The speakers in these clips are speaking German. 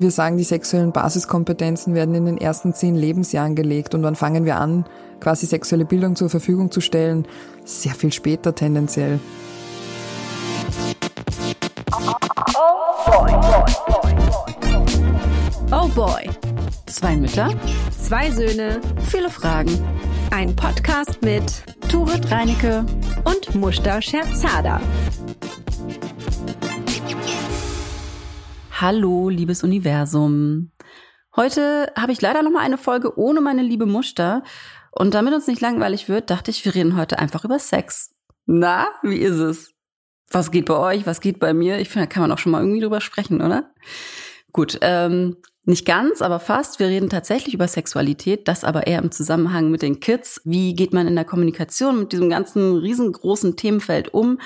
Wir sagen, die sexuellen Basiskompetenzen werden in den ersten zehn Lebensjahren gelegt. Und wann fangen wir an, quasi sexuelle Bildung zur Verfügung zu stellen? Sehr viel später tendenziell. Oh boy. Zwei Mütter, zwei Söhne, viele Fragen. Ein Podcast mit Turit Reinecke und Mushta Scherzada. Hallo, liebes Universum. Heute habe ich leider noch mal eine Folge ohne meine liebe Muster. Und damit uns nicht langweilig wird, dachte ich, wir reden heute einfach über Sex. Na, wie ist es? Was geht bei euch? Was geht bei mir? Ich finde, da kann man auch schon mal irgendwie drüber sprechen, oder? Gut, ähm, nicht ganz, aber fast. Wir reden tatsächlich über Sexualität, das aber eher im Zusammenhang mit den Kids. Wie geht man in der Kommunikation mit diesem ganzen riesengroßen Themenfeld um?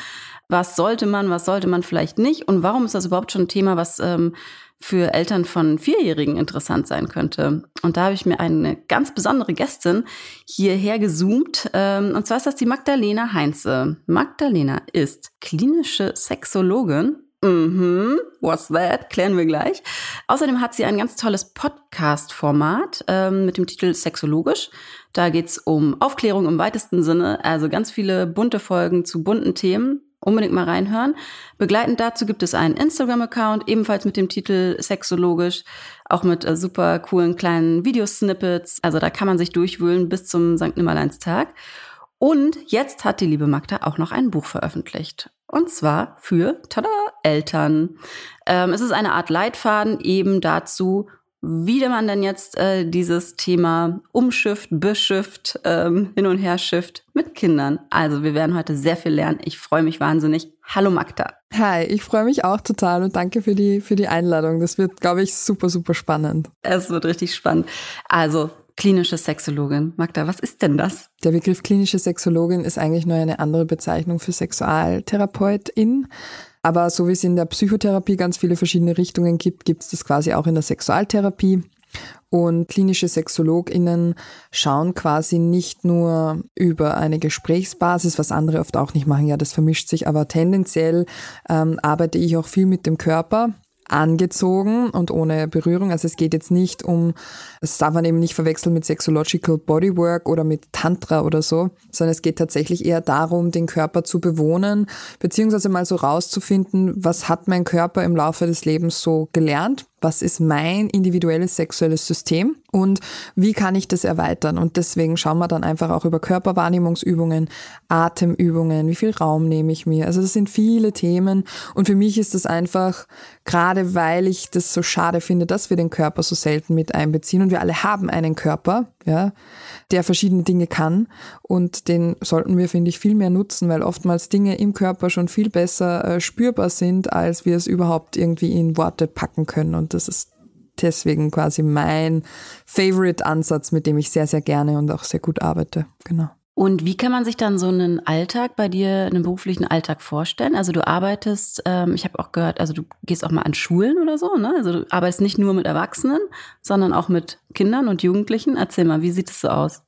Was sollte man, was sollte man vielleicht nicht und warum ist das überhaupt schon ein Thema, was ähm, für Eltern von Vierjährigen interessant sein könnte. Und da habe ich mir eine ganz besondere Gästin hierher gezoomt. Ähm, und zwar ist das die Magdalena Heinze. Magdalena ist klinische Sexologin. Mhm, what's that? Klären wir gleich. Außerdem hat sie ein ganz tolles Podcast-Format ähm, mit dem Titel Sexologisch. Da geht's um Aufklärung im weitesten Sinne, also ganz viele bunte Folgen zu bunten Themen. Unbedingt mal reinhören. Begleitend dazu gibt es einen Instagram-Account, ebenfalls mit dem Titel Sexologisch, auch mit äh, super coolen kleinen Videosnippets. Also da kann man sich durchwühlen bis zum St. Nimmerleinstag. Und jetzt hat die liebe Magda auch noch ein Buch veröffentlicht. Und zwar für, tada, Eltern. Ähm, es ist eine Art Leitfaden eben dazu, wie man denn jetzt äh, dieses Thema umschifft, beschifft, ähm, hin und her schifft mit Kindern. Also wir werden heute sehr viel lernen. Ich freue mich wahnsinnig. Hallo Magda. Hi, ich freue mich auch total und danke für die, für die Einladung. Das wird, glaube ich, super, super spannend. Es wird richtig spannend. Also klinische Sexologin. Magda, was ist denn das? Der Begriff klinische Sexologin ist eigentlich nur eine andere Bezeichnung für Sexualtherapeutin. Aber so wie es in der Psychotherapie ganz viele verschiedene Richtungen gibt, gibt es das quasi auch in der Sexualtherapie. Und klinische SexologInnen schauen quasi nicht nur über eine Gesprächsbasis, was andere oft auch nicht machen, ja, das vermischt sich, aber tendenziell ähm, arbeite ich auch viel mit dem Körper angezogen und ohne Berührung. Also es geht jetzt nicht um, das darf man eben nicht verwechseln mit Sexological Bodywork oder mit Tantra oder so, sondern es geht tatsächlich eher darum, den Körper zu bewohnen, beziehungsweise mal so rauszufinden, was hat mein Körper im Laufe des Lebens so gelernt, was ist mein individuelles sexuelles System und wie kann ich das erweitern. Und deswegen schauen wir dann einfach auch über Körperwahrnehmungsübungen, Atemübungen, wie viel Raum nehme ich mir. Also das sind viele Themen und für mich ist das einfach, gerade weil ich das so schade finde, dass wir den Körper so selten mit einbeziehen und wir alle haben einen Körper, ja, der verschiedene Dinge kann und den sollten wir, finde ich, viel mehr nutzen, weil oftmals Dinge im Körper schon viel besser äh, spürbar sind, als wir es überhaupt irgendwie in Worte packen können und das ist deswegen quasi mein Favorite-Ansatz, mit dem ich sehr, sehr gerne und auch sehr gut arbeite. Genau. Und wie kann man sich dann so einen Alltag bei dir, einen beruflichen Alltag vorstellen? Also du arbeitest, ähm, ich habe auch gehört, also du gehst auch mal an Schulen oder so, ne? Also du arbeitest nicht nur mit Erwachsenen, sondern auch mit Kindern und Jugendlichen. Erzähl mal, wie sieht es so aus?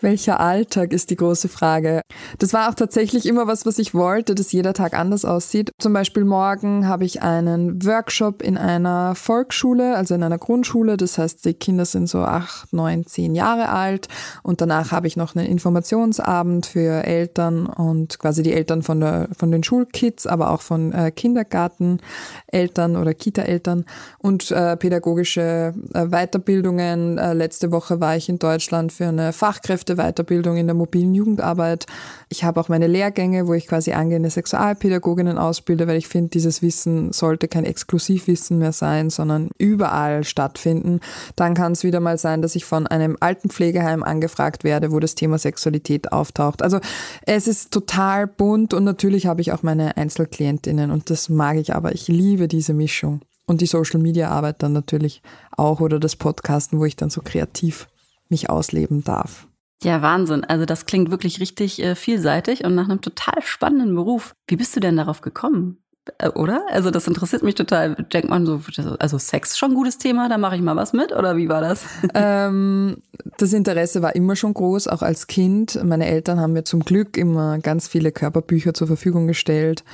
Welcher Alltag ist die große Frage. Das war auch tatsächlich immer was, was ich wollte, dass jeder Tag anders aussieht. Zum Beispiel morgen habe ich einen Workshop in einer Volksschule, also in einer Grundschule. Das heißt, die Kinder sind so acht, neun, zehn Jahre alt. Und danach habe ich noch einen Informationsabend für Eltern und quasi die Eltern von, der, von den Schulkids, aber auch von äh, Kindergarteneltern oder Kita-Eltern und äh, pädagogische äh, Weiterbildungen. Äh, letzte Woche war ich in Deutschland für eine Fachkräfteweiterbildung in der mobilen Jugendarbeit. Ich habe auch meine Lehrgänge, wo ich quasi angehende Sexualpädagoginnen ausbilde, weil ich finde, dieses Wissen sollte kein Exklusivwissen mehr sein, sondern überall stattfinden. Dann kann es wieder mal sein, dass ich von einem alten Pflegeheim angefragt werde, wo das Thema Sexualität auftaucht. Also es ist total bunt und natürlich habe ich auch meine Einzelklientinnen und das mag ich aber. Ich liebe diese Mischung. Und die Social Media Arbeit dann natürlich auch oder das Podcasten, wo ich dann so kreativ mich ausleben darf. Ja, Wahnsinn. Also das klingt wirklich richtig äh, vielseitig und nach einem total spannenden Beruf. Wie bist du denn darauf gekommen? Äh, oder? Also das interessiert mich total. Denkt man so, also Sex schon ein gutes Thema, da mache ich mal was mit oder wie war das? Ähm, das Interesse war immer schon groß, auch als Kind. Meine Eltern haben mir zum Glück immer ganz viele Körperbücher zur Verfügung gestellt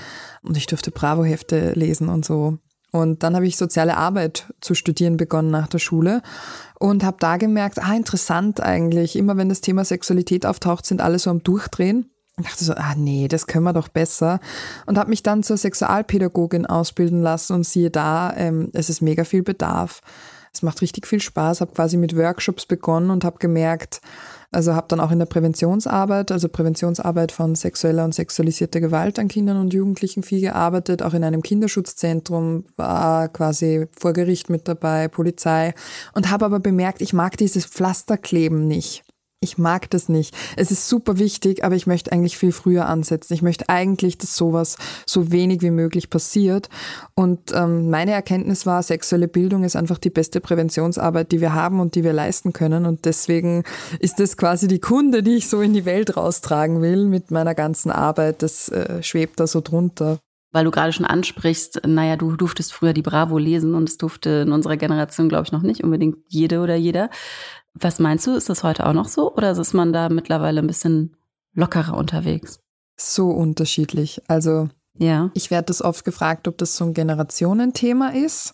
und ich durfte Bravo-Hefte lesen und so. Und dann habe ich soziale Arbeit zu studieren begonnen nach der Schule und habe da gemerkt, ah, interessant eigentlich. Immer wenn das Thema Sexualität auftaucht, sind alle so am Durchdrehen. Ich dachte so, ah nee, das können wir doch besser. Und habe mich dann zur Sexualpädagogin ausbilden lassen und siehe da, ähm, es ist mega viel Bedarf. Es macht richtig viel Spaß, habe quasi mit Workshops begonnen und habe gemerkt, also habe dann auch in der Präventionsarbeit, also Präventionsarbeit von sexueller und sexualisierter Gewalt an Kindern und Jugendlichen viel gearbeitet, auch in einem Kinderschutzzentrum, war quasi vor Gericht mit dabei, Polizei und habe aber bemerkt, ich mag dieses Pflasterkleben nicht. Ich mag das nicht. Es ist super wichtig, aber ich möchte eigentlich viel früher ansetzen. Ich möchte eigentlich, dass sowas so wenig wie möglich passiert. Und ähm, meine Erkenntnis war, sexuelle Bildung ist einfach die beste Präventionsarbeit, die wir haben und die wir leisten können. Und deswegen ist das quasi die Kunde, die ich so in die Welt raustragen will mit meiner ganzen Arbeit. Das äh, schwebt da so drunter weil du gerade schon ansprichst, naja, du durftest früher die Bravo lesen und es durfte in unserer Generation, glaube ich, noch nicht unbedingt jede oder jeder. Was meinst du, ist das heute auch noch so oder ist man da mittlerweile ein bisschen lockerer unterwegs? So unterschiedlich. Also ja. Ich werde das oft gefragt, ob das so ein Generationenthema ist.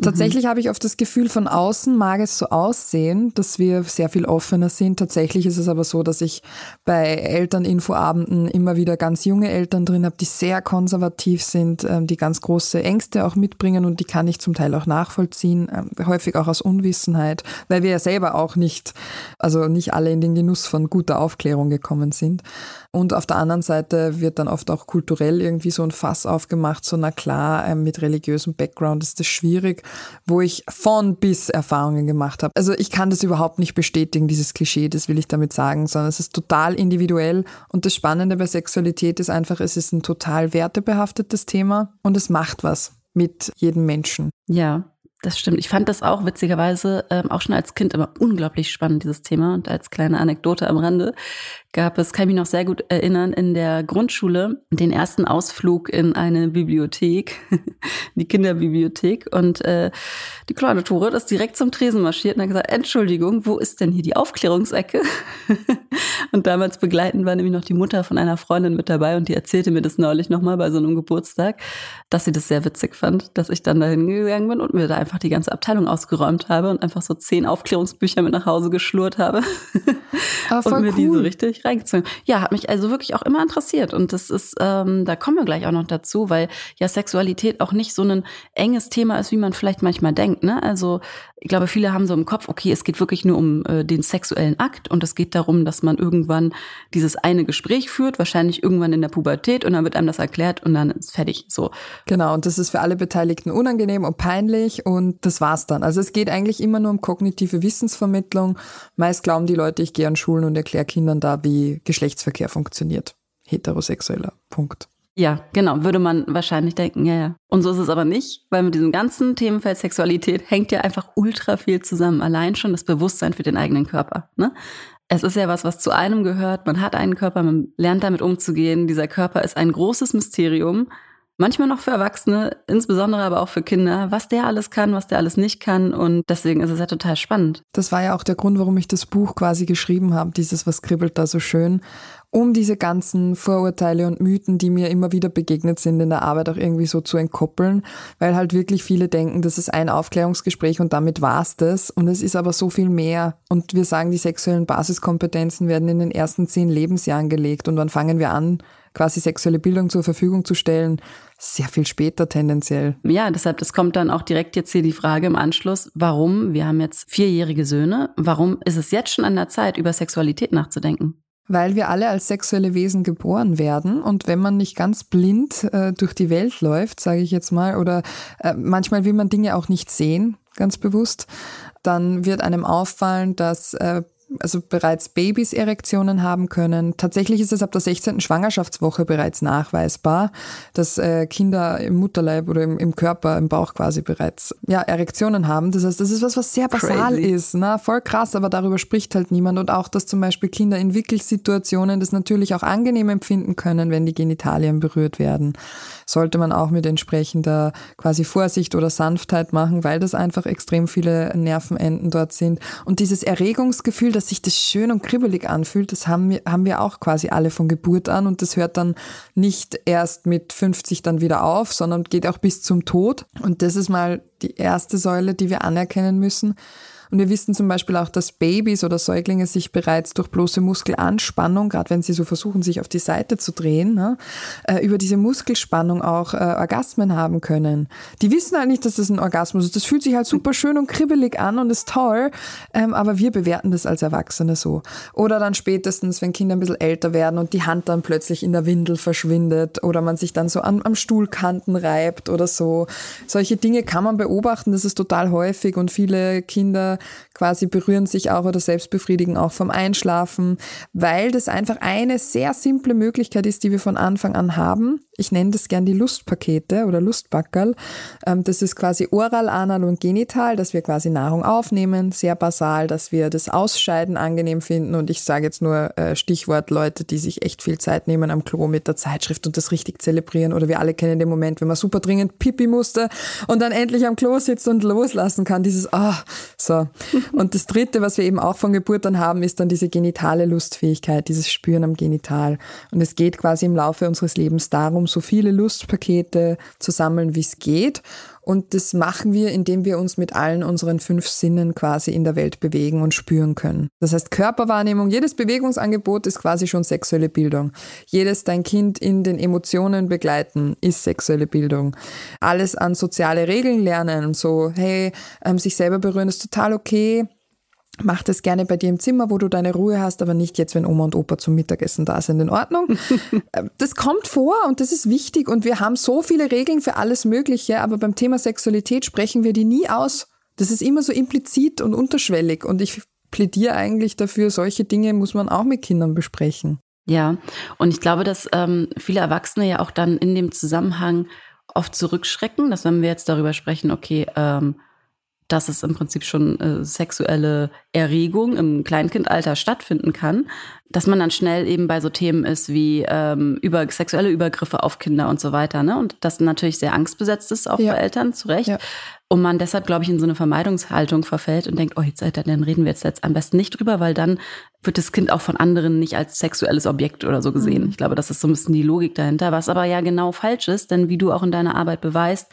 Tatsächlich mhm. habe ich oft das Gefühl, von außen mag es so aussehen, dass wir sehr viel offener sind. Tatsächlich ist es aber so, dass ich bei Elterninfoabenden immer wieder ganz junge Eltern drin habe, die sehr konservativ sind, ähm, die ganz große Ängste auch mitbringen und die kann ich zum Teil auch nachvollziehen, ähm, häufig auch aus Unwissenheit, weil wir ja selber auch nicht, also nicht alle in den Genuss von guter Aufklärung gekommen sind. Und auf der anderen Seite wird dann oft auch kulturell irgendwie so ein Fass aufgemacht, so na klar, ähm, mit religiösem Background ist das schwierig, wo ich von bis Erfahrungen gemacht habe. Also ich kann das überhaupt nicht bestätigen, dieses Klischee, das will ich damit sagen, sondern es ist total individuell. Und das Spannende bei Sexualität ist einfach, es ist ein total wertebehaftetes Thema und es macht was mit jedem Menschen. Ja, das stimmt. Ich fand das auch witzigerweise ähm, auch schon als Kind immer unglaublich spannend, dieses Thema. Und als kleine Anekdote am Rande gab es, kann ich mich noch sehr gut erinnern, in der Grundschule den ersten Ausflug in eine Bibliothek, die Kinderbibliothek. Und äh, die kleine Tore ist direkt zum Tresen marschiert und hat gesagt, Entschuldigung, wo ist denn hier die Aufklärungsecke? und damals begleitend war nämlich noch die Mutter von einer Freundin mit dabei und die erzählte mir das neulich nochmal bei so einem Geburtstag, dass sie das sehr witzig fand, dass ich dann dahin gegangen bin und mir da einfach die ganze Abteilung ausgeräumt habe und einfach so zehn Aufklärungsbücher mit nach Hause geschlurrt habe. Ah, und mir cool. die so richtig reingezogen. Ja, hat mich also wirklich auch immer interessiert. Und das ist, ähm, da kommen wir gleich auch noch dazu, weil ja Sexualität auch nicht so ein enges Thema ist, wie man vielleicht manchmal denkt. Ne? Also ich glaube, viele haben so im Kopf, okay, es geht wirklich nur um äh, den sexuellen Akt und es geht darum, dass man irgendwann dieses eine Gespräch führt, wahrscheinlich irgendwann in der Pubertät und dann wird einem das erklärt und dann ist fertig. So. Genau, und das ist für alle Beteiligten unangenehm und peinlich und das war's dann. Also es geht eigentlich immer nur um kognitive Wissensvermittlung. Meist glauben die Leute, ich gehe an Schulen und erkläre Kindern da, wie Geschlechtsverkehr funktioniert. Heterosexueller. Punkt. Ja, genau, würde man wahrscheinlich denken, ja, ja. Und so ist es aber nicht, weil mit diesem ganzen Themenfeld Sexualität hängt ja einfach ultra viel zusammen. Allein schon das Bewusstsein für den eigenen Körper. Ne? Es ist ja was, was zu einem gehört. Man hat einen Körper, man lernt damit umzugehen. Dieser Körper ist ein großes Mysterium. Manchmal noch für Erwachsene, insbesondere aber auch für Kinder, was der alles kann, was der alles nicht kann. Und deswegen ist es ja total spannend. Das war ja auch der Grund, warum ich das Buch quasi geschrieben habe, dieses Was kribbelt da so schön um diese ganzen Vorurteile und Mythen, die mir immer wieder begegnet sind in der Arbeit, auch irgendwie so zu entkoppeln, weil halt wirklich viele denken, das ist ein Aufklärungsgespräch und damit war's das. Und es ist aber so viel mehr. Und wir sagen, die sexuellen Basiskompetenzen werden in den ersten zehn Lebensjahren gelegt. Und wann fangen wir an, quasi sexuelle Bildung zur Verfügung zu stellen? Sehr viel später tendenziell. Ja, deshalb, das kommt dann auch direkt jetzt hier die Frage im Anschluss, warum, wir haben jetzt vierjährige Söhne, warum ist es jetzt schon an der Zeit, über Sexualität nachzudenken? Weil wir alle als sexuelle Wesen geboren werden und wenn man nicht ganz blind äh, durch die Welt läuft, sage ich jetzt mal, oder äh, manchmal will man Dinge auch nicht sehen, ganz bewusst, dann wird einem auffallen, dass äh, also bereits Babys Erektionen haben können. Tatsächlich ist es ab der 16. Schwangerschaftswoche bereits nachweisbar, dass äh, Kinder im Mutterleib oder im, im, Körper, im Bauch quasi bereits ja, Erektionen haben. Das heißt, das ist was, was sehr basal Crazy. ist. Na, voll krass, aber darüber spricht halt niemand. Und auch, dass zum Beispiel Kinder in Wickelsituationen das natürlich auch angenehm empfinden können, wenn die Genitalien berührt werden. Sollte man auch mit entsprechender quasi Vorsicht oder Sanftheit machen, weil das einfach extrem viele Nervenenden dort sind. Und dieses Erregungsgefühl, das dass sich das schön und kribbelig anfühlt, das haben wir, haben wir auch quasi alle von Geburt an und das hört dann nicht erst mit 50 dann wieder auf, sondern geht auch bis zum Tod. Und das ist mal die erste Säule, die wir anerkennen müssen. Und wir wissen zum Beispiel auch, dass Babys oder Säuglinge sich bereits durch bloße Muskelanspannung, gerade wenn sie so versuchen, sich auf die Seite zu drehen, ne, äh, über diese Muskelspannung auch äh, Orgasmen haben können. Die wissen halt nicht, dass das ein Orgasmus ist. Das fühlt sich halt super schön und kribbelig an und ist toll, ähm, aber wir bewerten das als Erwachsene so. Oder dann spätestens, wenn Kinder ein bisschen älter werden und die Hand dann plötzlich in der Windel verschwindet oder man sich dann so an, am Stuhlkanten reibt oder so. Solche Dinge kann man beobachten, das ist total häufig und viele Kinder quasi berühren sich auch oder selbst befriedigen auch vom Einschlafen, weil das einfach eine sehr simple Möglichkeit ist, die wir von Anfang an haben. Ich nenne das gern die Lustpakete oder Lustbackerl. Ähm, das ist quasi oral, anal und genital, dass wir quasi Nahrung aufnehmen, sehr basal, dass wir das Ausscheiden angenehm finden und ich sage jetzt nur äh, Stichwort Leute, die sich echt viel Zeit nehmen am Klo mit der Zeitschrift und das richtig zelebrieren oder wir alle kennen den Moment, wenn man super dringend pipi musste und dann endlich am Klo sitzt und loslassen kann, dieses ah, oh, so. Und das dritte, was wir eben auch von Geburt an haben, ist dann diese genitale Lustfähigkeit, dieses Spüren am Genital. Und es geht quasi im Laufe unseres Lebens darum, so viele Lustpakete zu sammeln, wie es geht. Und das machen wir, indem wir uns mit allen unseren fünf Sinnen quasi in der Welt bewegen und spüren können. Das heißt, Körperwahrnehmung, jedes Bewegungsangebot ist quasi schon sexuelle Bildung. Jedes dein Kind in den Emotionen begleiten ist sexuelle Bildung. Alles an soziale Regeln lernen so, hey, ähm, sich selber berühren ist total okay Mach das gerne bei dir im Zimmer, wo du deine Ruhe hast, aber nicht jetzt, wenn Oma und Opa zum Mittagessen da sind. In Ordnung. Äh, das kommt vor und das ist wichtig und wir haben so viele Regeln für alles Mögliche, aber beim Thema Sexualität sprechen wir die nie aus. Das ist immer so implizit und unterschwellig und ich plädiere eigentlich dafür, solche Dinge muss man auch mit Kindern besprechen. Ja, und ich glaube, dass ähm, viele Erwachsene ja auch dann in dem Zusammenhang oft zurückschrecken, dass wenn wir jetzt darüber sprechen, okay, ähm, dass es im Prinzip schon äh, sexuelle Erregung im Kleinkindalter stattfinden kann, dass man dann schnell eben bei so Themen ist wie ähm, über sexuelle Übergriffe auf Kinder und so weiter, ne? Und das natürlich sehr angstbesetzt ist, auch ja. für Eltern, zu Recht. Ja. Und man deshalb, glaube ich, in so eine Vermeidungshaltung verfällt und denkt, oh, jetzt, dann reden wir jetzt, jetzt am besten nicht drüber, weil dann wird das Kind auch von anderen nicht als sexuelles Objekt oder so gesehen. Mhm. Ich glaube, das ist so ein bisschen die Logik dahinter, was aber ja genau falsch ist, denn wie du auch in deiner Arbeit beweist,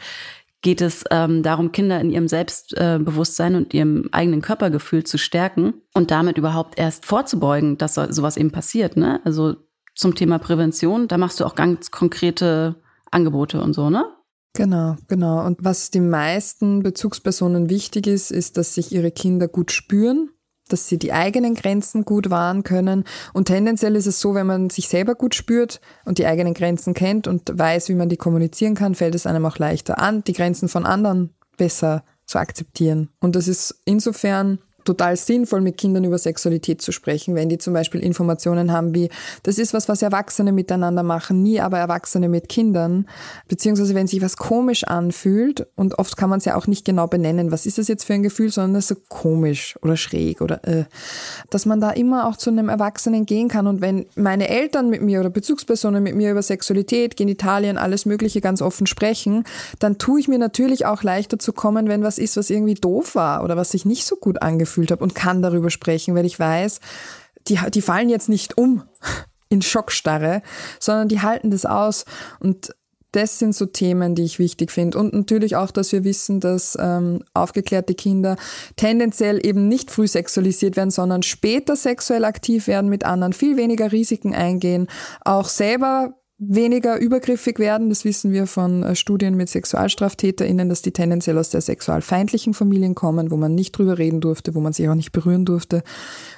geht es ähm, darum, Kinder in ihrem Selbstbewusstsein und ihrem eigenen Körpergefühl zu stärken und damit überhaupt erst vorzubeugen, dass so, sowas eben passiert. Ne? Also zum Thema Prävention, da machst du auch ganz konkrete Angebote und so, ne? Genau, genau. Und was den meisten Bezugspersonen wichtig ist, ist, dass sich ihre Kinder gut spüren dass sie die eigenen Grenzen gut wahren können. Und tendenziell ist es so, wenn man sich selber gut spürt und die eigenen Grenzen kennt und weiß, wie man die kommunizieren kann, fällt es einem auch leichter an, die Grenzen von anderen besser zu akzeptieren. Und das ist insofern total sinnvoll, mit Kindern über Sexualität zu sprechen, wenn die zum Beispiel Informationen haben wie, das ist was, was Erwachsene miteinander machen, nie aber Erwachsene mit Kindern, beziehungsweise wenn sich was komisch anfühlt und oft kann man es ja auch nicht genau benennen, was ist das jetzt für ein Gefühl, sondern das ist so komisch oder schräg oder äh, dass man da immer auch zu einem Erwachsenen gehen kann. Und wenn meine Eltern mit mir oder Bezugspersonen mit mir über Sexualität, Genitalien, alles Mögliche ganz offen sprechen, dann tue ich mir natürlich auch leichter zu kommen, wenn was ist, was irgendwie doof war oder was sich nicht so gut angefühlt gefühlt habe und kann darüber sprechen, weil ich weiß, die, die fallen jetzt nicht um in Schockstarre, sondern die halten das aus und das sind so Themen, die ich wichtig finde. Und natürlich auch, dass wir wissen, dass ähm, aufgeklärte Kinder tendenziell eben nicht früh sexualisiert werden, sondern später sexuell aktiv werden mit anderen, viel weniger Risiken eingehen, auch selber weniger übergriffig werden. Das wissen wir von äh, Studien mit SexualstraftäterInnen, dass die tendenziell aus der sexualfeindlichen Familien kommen, wo man nicht drüber reden durfte, wo man sich auch nicht berühren durfte.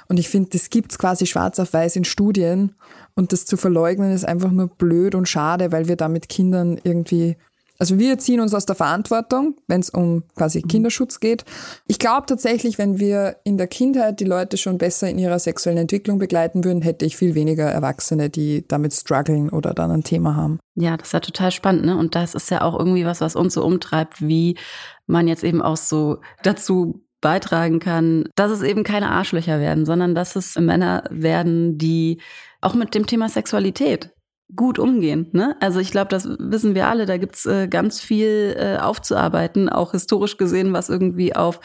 Und ich finde, das gibt's quasi schwarz auf weiß in Studien. Und das zu verleugnen ist einfach nur blöd und schade, weil wir da mit Kindern irgendwie also wir ziehen uns aus der Verantwortung, wenn es um quasi mhm. Kinderschutz geht. Ich glaube tatsächlich, wenn wir in der Kindheit die Leute schon besser in ihrer sexuellen Entwicklung begleiten würden, hätte ich viel weniger Erwachsene, die damit strugglen oder dann ein Thema haben. Ja, das ist ja total spannend, ne? Und das ist ja auch irgendwie was, was uns so umtreibt, wie man jetzt eben auch so dazu beitragen kann, dass es eben keine Arschlöcher werden, sondern dass es Männer werden, die auch mit dem Thema Sexualität gut umgehen. Ne? Also ich glaube, das wissen wir alle, da gibt's äh, ganz viel äh, aufzuarbeiten, auch historisch gesehen, was irgendwie auf,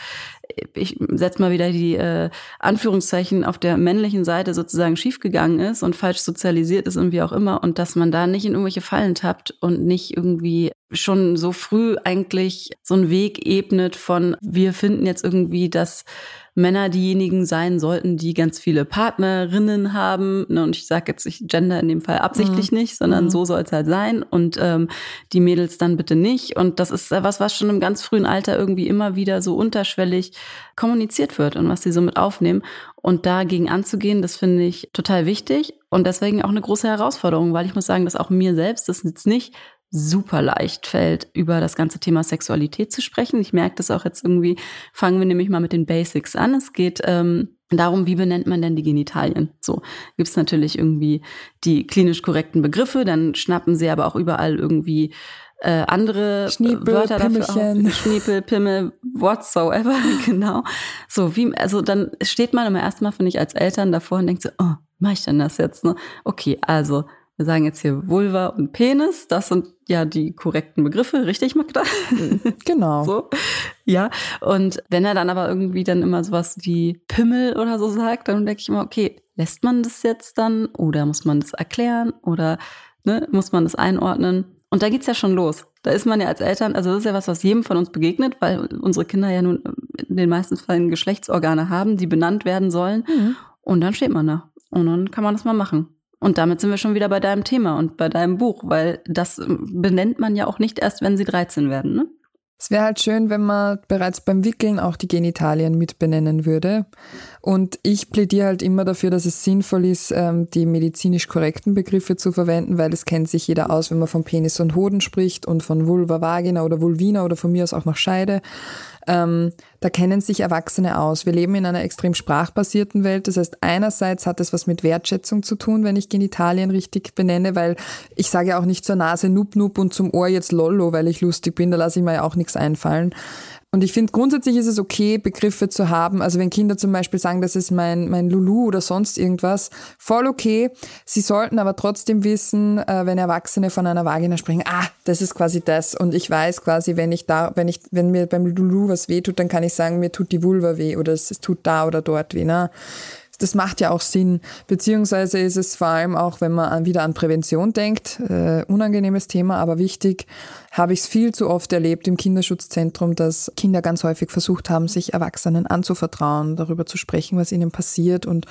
ich setze mal wieder die äh, Anführungszeichen auf der männlichen Seite sozusagen schiefgegangen ist und falsch sozialisiert ist und wie auch immer und dass man da nicht in irgendwelche Fallen tappt und nicht irgendwie schon so früh eigentlich so einen Weg ebnet von, wir finden jetzt irgendwie, dass Männer diejenigen sein sollten, die ganz viele Partnerinnen haben. Ne, und ich sage jetzt, ich gender in dem Fall absichtlich mhm. nicht, sondern mhm. so soll es halt sein. Und ähm, die Mädels dann bitte nicht. Und das ist was, was schon im ganz frühen Alter irgendwie immer wieder so unterschwellig kommuniziert wird und was sie so mit aufnehmen. Und dagegen anzugehen, das finde ich total wichtig und deswegen auch eine große Herausforderung, weil ich muss sagen, dass auch mir selbst das jetzt nicht super leicht fällt, über das ganze Thema Sexualität zu sprechen. Ich merke das auch jetzt irgendwie, fangen wir nämlich mal mit den Basics an. Es geht ähm, darum, wie benennt man denn die Genitalien? So gibt es natürlich irgendwie die klinisch korrekten Begriffe, dann schnappen sie aber auch überall irgendwie äh, andere Schniepel, Wörter Pimmelchen. dafür auf. Schniepel, Pimmel, whatsoever, genau. So, wie, also dann steht man immer erstmal, finde ich, als Eltern davor und denkt so, oh, mach ich denn das jetzt? Ne? Okay, also wir sagen jetzt hier Vulva und Penis, das sind ja die korrekten Begriffe, richtig, Magda? Genau. so. Ja. Und wenn er dann aber irgendwie dann immer sowas wie Pimmel oder so sagt, dann denke ich immer, okay, lässt man das jetzt dann oder muss man das erklären oder ne, muss man das einordnen? Und da geht's ja schon los. Da ist man ja als Eltern, also das ist ja was, was jedem von uns begegnet, weil unsere Kinder ja nun in den meisten Fällen Geschlechtsorgane haben, die benannt werden sollen. Mhm. Und dann steht man da. Und dann kann man das mal machen. Und damit sind wir schon wieder bei deinem Thema und bei deinem Buch, weil das benennt man ja auch nicht erst, wenn sie 13 werden, ne? Es wäre halt schön, wenn man bereits beim Wickeln auch die Genitalien mit benennen würde. Und ich plädiere halt immer dafür, dass es sinnvoll ist, ähm, die medizinisch korrekten Begriffe zu verwenden, weil es kennt sich jeder aus, wenn man von Penis und Hoden spricht und von Vulva, Vagina oder Vulvina oder von mir aus auch noch Scheide. Ähm, da kennen sich Erwachsene aus. Wir leben in einer extrem sprachbasierten Welt. Das heißt, einerseits hat es was mit Wertschätzung zu tun, wenn ich Genitalien richtig benenne, weil ich sage auch nicht zur Nase Nup Nup und zum Ohr jetzt Lollo, weil ich lustig bin, da lasse ich mir ja auch nichts einfallen. Und ich finde, grundsätzlich ist es okay, Begriffe zu haben. Also wenn Kinder zum Beispiel sagen, das ist mein, mein Lulu oder sonst irgendwas, voll okay. Sie sollten aber trotzdem wissen, äh, wenn Erwachsene von einer Vagina sprechen, ah, das ist quasi das. Und ich weiß quasi, wenn ich da, wenn ich, wenn mir beim Lulu was weh tut, dann kann ich sagen, mir tut die Vulva weh oder es, es tut da oder dort weh. Ne? Das macht ja auch Sinn. Beziehungsweise ist es vor allem auch, wenn man wieder an Prävention denkt, äh, unangenehmes Thema, aber wichtig, habe ich es viel zu oft erlebt im Kinderschutzzentrum, dass Kinder ganz häufig versucht haben, sich Erwachsenen anzuvertrauen, darüber zu sprechen, was ihnen passiert und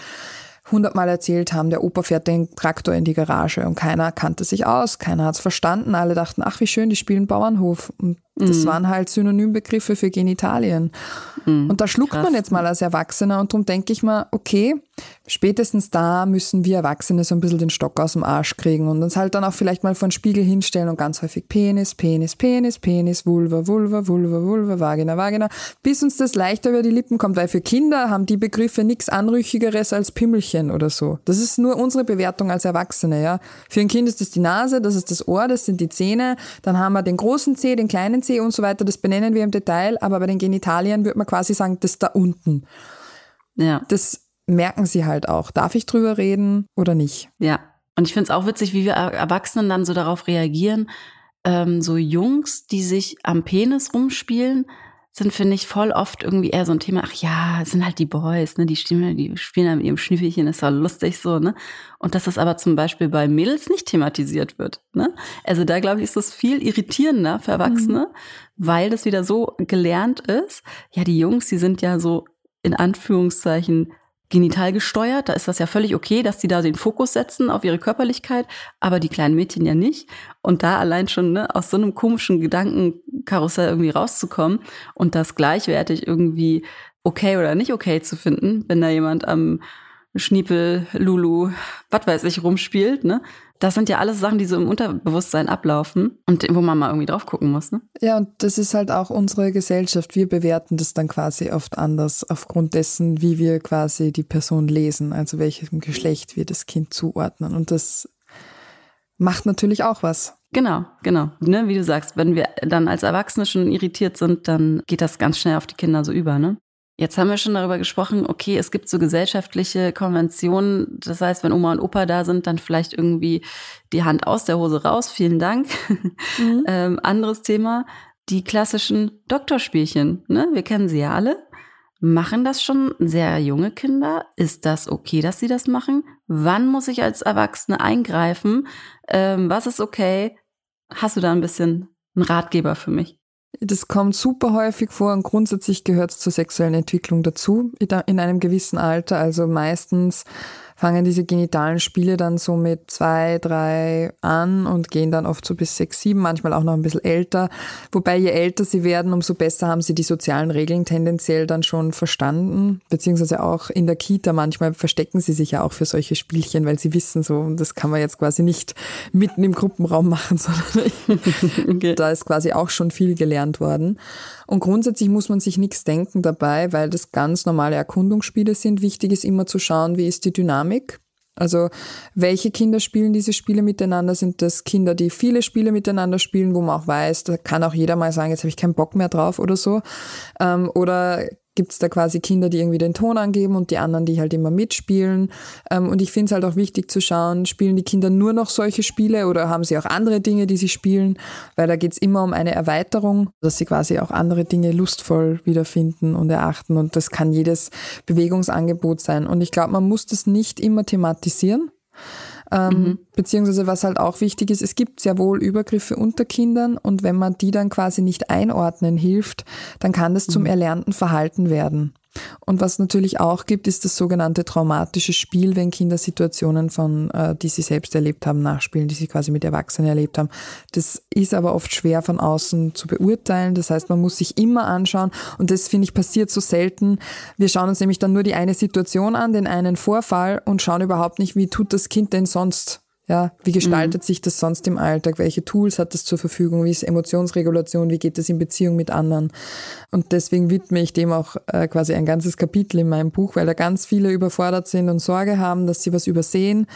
hundertmal erzählt haben, der Opa fährt den Traktor in die Garage und keiner kannte sich aus, keiner hat es verstanden. Alle dachten, ach wie schön, die spielen Bauernhof. Und das mhm. waren halt Synonymbegriffe für Genitalien. Mhm. Und da schluckt Krass. man jetzt mal als Erwachsener und darum denke ich mal, okay, spätestens da müssen wir Erwachsene so ein bisschen den Stock aus dem Arsch kriegen und uns halt dann auch vielleicht mal vor den Spiegel hinstellen und ganz häufig Penis, Penis, Penis, Penis, Vulva, Vulva, Vulva, Vulva, Vagina, Vagina, bis uns das leichter über die Lippen kommt, weil für Kinder haben die Begriffe nichts Anrüchigeres als Pimmelchen oder so. Das ist nur unsere Bewertung als Erwachsene, ja. Für ein Kind ist das die Nase, das ist das Ohr, das sind die Zähne, dann haben wir den großen Zeh, den kleinen Zeh und so weiter, das benennen wir im Detail, aber bei den Genitalien würde man quasi sagen, das da unten. Ja. Das merken sie halt auch. Darf ich drüber reden oder nicht? Ja. Und ich finde es auch witzig, wie wir Erwachsenen dann so darauf reagieren. Ähm, so Jungs, die sich am Penis rumspielen, sind, finde ich, voll oft irgendwie eher so ein Thema, ach ja, es sind halt die Boys, ne? Die spielen, die spielen halt mit ihrem Schnüffelchen, ist doch lustig so, ne? Und dass das aber zum Beispiel bei Mädels nicht thematisiert wird. Ne? Also da, glaube ich, ist das viel irritierender für Erwachsene, mhm. weil das wieder so gelernt ist. Ja, die Jungs, die sind ja so in Anführungszeichen genital gesteuert. Da ist das ja völlig okay, dass die da den Fokus setzen auf ihre Körperlichkeit, aber die kleinen Mädchen ja nicht. Und da allein schon ne, aus so einem komischen Gedankenkarussell irgendwie rauszukommen und das gleichwertig irgendwie okay oder nicht okay zu finden, wenn da jemand am Schniepel, Lulu, was weiß ich, rumspielt, ne? Das sind ja alles Sachen, die so im Unterbewusstsein ablaufen und wo man mal irgendwie drauf gucken muss. Ne? Ja, und das ist halt auch unsere Gesellschaft. Wir bewerten das dann quasi oft anders aufgrund dessen, wie wir quasi die Person lesen, also welchem Geschlecht wir das Kind zuordnen. Und das macht natürlich auch was. Genau, genau. Ne, wie du sagst, wenn wir dann als Erwachsene schon irritiert sind, dann geht das ganz schnell auf die Kinder so über, ne? Jetzt haben wir schon darüber gesprochen, okay, es gibt so gesellschaftliche Konventionen. Das heißt, wenn Oma und Opa da sind, dann vielleicht irgendwie die Hand aus der Hose raus. Vielen Dank. Mhm. ähm, anderes Thema, die klassischen Doktorspielchen. Ne? Wir kennen sie ja alle. Machen das schon sehr junge Kinder? Ist das okay, dass sie das machen? Wann muss ich als Erwachsene eingreifen? Ähm, was ist okay? Hast du da ein bisschen einen Ratgeber für mich? Das kommt super häufig vor und grundsätzlich gehört es zur sexuellen Entwicklung dazu, in einem gewissen Alter. Also meistens fangen diese genitalen Spiele dann so mit zwei, drei an und gehen dann oft so bis sechs, sieben, manchmal auch noch ein bisschen älter. Wobei je älter sie werden, umso besser haben sie die sozialen Regeln tendenziell dann schon verstanden, beziehungsweise auch in der Kita manchmal verstecken sie sich ja auch für solche Spielchen, weil sie wissen so, das kann man jetzt quasi nicht mitten im Gruppenraum machen, sondern okay. da ist quasi auch schon viel gelernt worden. Und grundsätzlich muss man sich nichts denken dabei, weil das ganz normale Erkundungsspiele sind. Wichtig ist immer zu schauen, wie ist die Dynamik. Also welche Kinder spielen diese Spiele miteinander? Sind das Kinder, die viele Spiele miteinander spielen, wo man auch weiß, da kann auch jeder mal sagen, jetzt habe ich keinen Bock mehr drauf oder so. Ähm, oder gibt es da quasi Kinder, die irgendwie den Ton angeben und die anderen, die halt immer mitspielen. Ähm, und ich finde es halt auch wichtig zu schauen, spielen die Kinder nur noch solche Spiele oder haben sie auch andere Dinge, die sie spielen? Weil da geht es immer um eine Erweiterung, dass sie quasi auch andere Dinge lustvoll wiederfinden und erachten. Und das kann jedes Bewegungsangebot sein. Und ich glaube, man muss das nicht immer thematisieren. Ähm, mhm. Beziehungsweise was halt auch wichtig ist, es gibt sehr wohl Übergriffe unter Kindern und wenn man die dann quasi nicht einordnen hilft, dann kann das mhm. zum erlernten Verhalten werden. Und was natürlich auch gibt, ist das sogenannte traumatische Spiel, wenn Kinder Situationen von, äh, die sie selbst erlebt haben, nachspielen, die sie quasi mit Erwachsenen erlebt haben. Das ist aber oft schwer von außen zu beurteilen. Das heißt, man muss sich immer anschauen. Und das finde ich passiert so selten. Wir schauen uns nämlich dann nur die eine Situation an, den einen Vorfall und schauen überhaupt nicht, wie tut das Kind denn sonst ja, wie gestaltet mhm. sich das sonst im Alltag? Welche Tools hat es zur Verfügung? Wie ist Emotionsregulation? Wie geht es in Beziehung mit anderen? Und deswegen widme ich dem auch äh, quasi ein ganzes Kapitel in meinem Buch, weil da ganz viele überfordert sind und Sorge haben, dass sie was übersehen.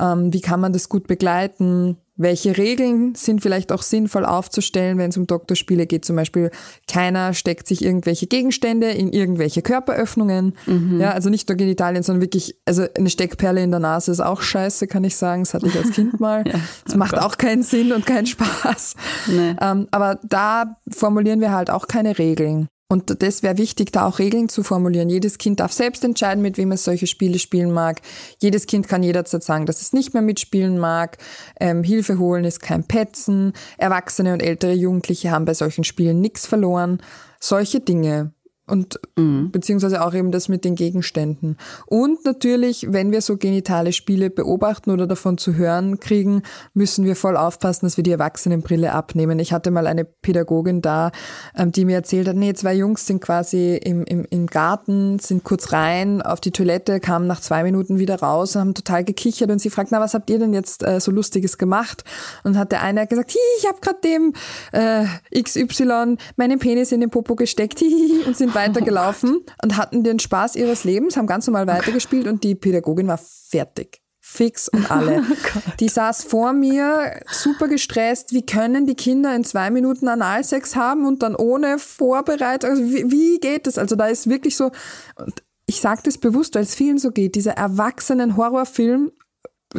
Ähm, wie kann man das gut begleiten? Welche Regeln sind vielleicht auch sinnvoll aufzustellen, wenn es um Doktorspiele geht? Zum Beispiel, keiner steckt sich irgendwelche Gegenstände in irgendwelche Körperöffnungen. Mhm. Ja, also nicht nur Genitalien, sondern wirklich, also eine Steckperle in der Nase ist auch scheiße, kann ich sagen. Das hatte ich als Kind mal. ja, das oh macht Gott. auch keinen Sinn und keinen Spaß. Nee. Ähm, aber da formulieren wir halt auch keine Regeln. Und das wäre wichtig, da auch Regeln zu formulieren. Jedes Kind darf selbst entscheiden, mit wem es solche Spiele spielen mag. Jedes Kind kann jederzeit sagen, dass es nicht mehr mitspielen mag. Ähm, Hilfe holen ist kein Petzen. Erwachsene und ältere Jugendliche haben bei solchen Spielen nichts verloren. Solche Dinge und mhm. beziehungsweise auch eben das mit den Gegenständen. Und natürlich, wenn wir so genitale Spiele beobachten oder davon zu hören kriegen, müssen wir voll aufpassen, dass wir die Erwachsenenbrille abnehmen. Ich hatte mal eine Pädagogin da, ähm, die mir erzählt hat, nee, zwei Jungs sind quasi im, im, im Garten, sind kurz rein auf die Toilette, kamen nach zwei Minuten wieder raus und haben total gekichert und sie fragt, na, was habt ihr denn jetzt äh, so Lustiges gemacht? Und hat der eine gesagt, ich habe gerade dem äh, XY meinen Penis in den Popo gesteckt und sind weitergelaufen oh und hatten den Spaß ihres Lebens, haben ganz normal weitergespielt und die Pädagogin war fertig. Fix und alle. Oh die saß vor mir, super gestresst. Wie können die Kinder in zwei Minuten Analsex haben und dann ohne Vorbereitung? Also wie, wie geht das? Also da ist wirklich so, und ich sage das bewusst, weil es vielen so geht, dieser erwachsenen Horrorfilm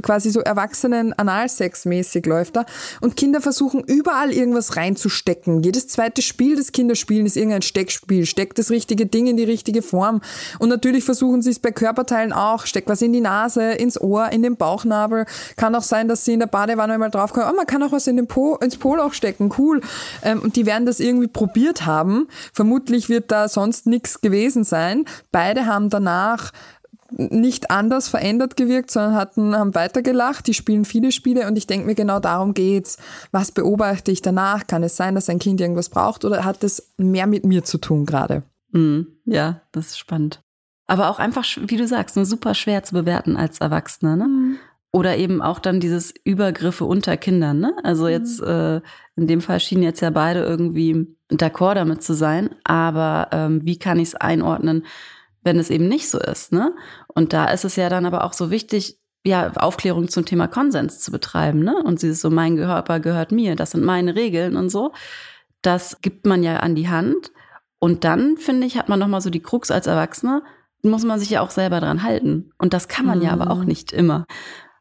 quasi so Erwachsenen Analsex-mäßig läuft da. Und Kinder versuchen überall irgendwas reinzustecken. Jedes zweite Spiel, das Kinder spielen, ist irgendein Steckspiel. Steckt das richtige Ding in die richtige Form. Und natürlich versuchen sie es bei Körperteilen auch. Steckt was in die Nase, ins Ohr, in den Bauchnabel. Kann auch sein, dass sie in der Badewanne mal draufkommen. Oh, man kann auch was in den po, ins Poloch stecken. Cool. Ähm, und die werden das irgendwie probiert haben. Vermutlich wird da sonst nichts gewesen sein. Beide haben danach nicht anders verändert gewirkt, sondern hatten, haben weitergelacht. Die spielen viele Spiele und ich denke mir, genau darum geht's. Was beobachte ich danach? Kann es sein, dass ein Kind irgendwas braucht oder hat es mehr mit mir zu tun gerade? Mm, ja, das ist spannend. Aber auch einfach, wie du sagst, nur super schwer zu bewerten als Erwachsener, ne? Mm. Oder eben auch dann dieses Übergriffe unter Kindern, ne? Also jetzt, mm. äh, in dem Fall schienen jetzt ja beide irgendwie d'accord damit zu sein, aber ähm, wie kann ich es einordnen? Wenn es eben nicht so ist. Ne? Und da ist es ja dann aber auch so wichtig, ja, Aufklärung zum Thema Konsens zu betreiben, ne? Und dieses so, mein Körper gehört mir, das sind meine Regeln und so. Das gibt man ja an die Hand. Und dann, finde ich, hat man nochmal so die Krux als Erwachsener, muss man sich ja auch selber dran halten. Und das kann man mhm. ja aber auch mhm. nicht immer.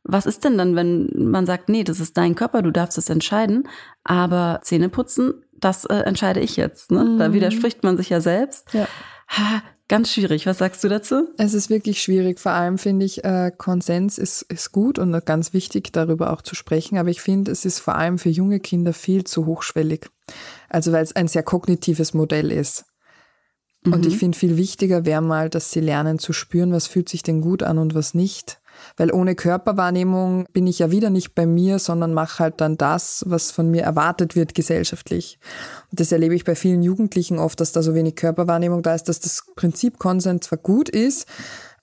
Was ist denn dann, wenn man sagt, nee, das ist dein Körper, du darfst es entscheiden, aber Zähne putzen, das äh, entscheide ich jetzt. Ne? Mhm. Da widerspricht man sich ja selbst. Ja. Ha, ganz schwierig. Was sagst du dazu? Es ist wirklich schwierig. Vor allem finde ich, äh, Konsens ist, ist gut und ganz wichtig, darüber auch zu sprechen. Aber ich finde, es ist vor allem für junge Kinder viel zu hochschwellig. Also weil es ein sehr kognitives Modell ist. Und ich mhm. finde, viel wichtiger wäre mal, dass sie lernen zu spüren, was fühlt sich denn gut an und was nicht. Weil ohne Körperwahrnehmung bin ich ja wieder nicht bei mir, sondern mache halt dann das, was von mir erwartet wird gesellschaftlich. Und das erlebe ich bei vielen Jugendlichen oft, dass da so wenig Körperwahrnehmung da ist, dass das Prinzip Konsens zwar gut ist,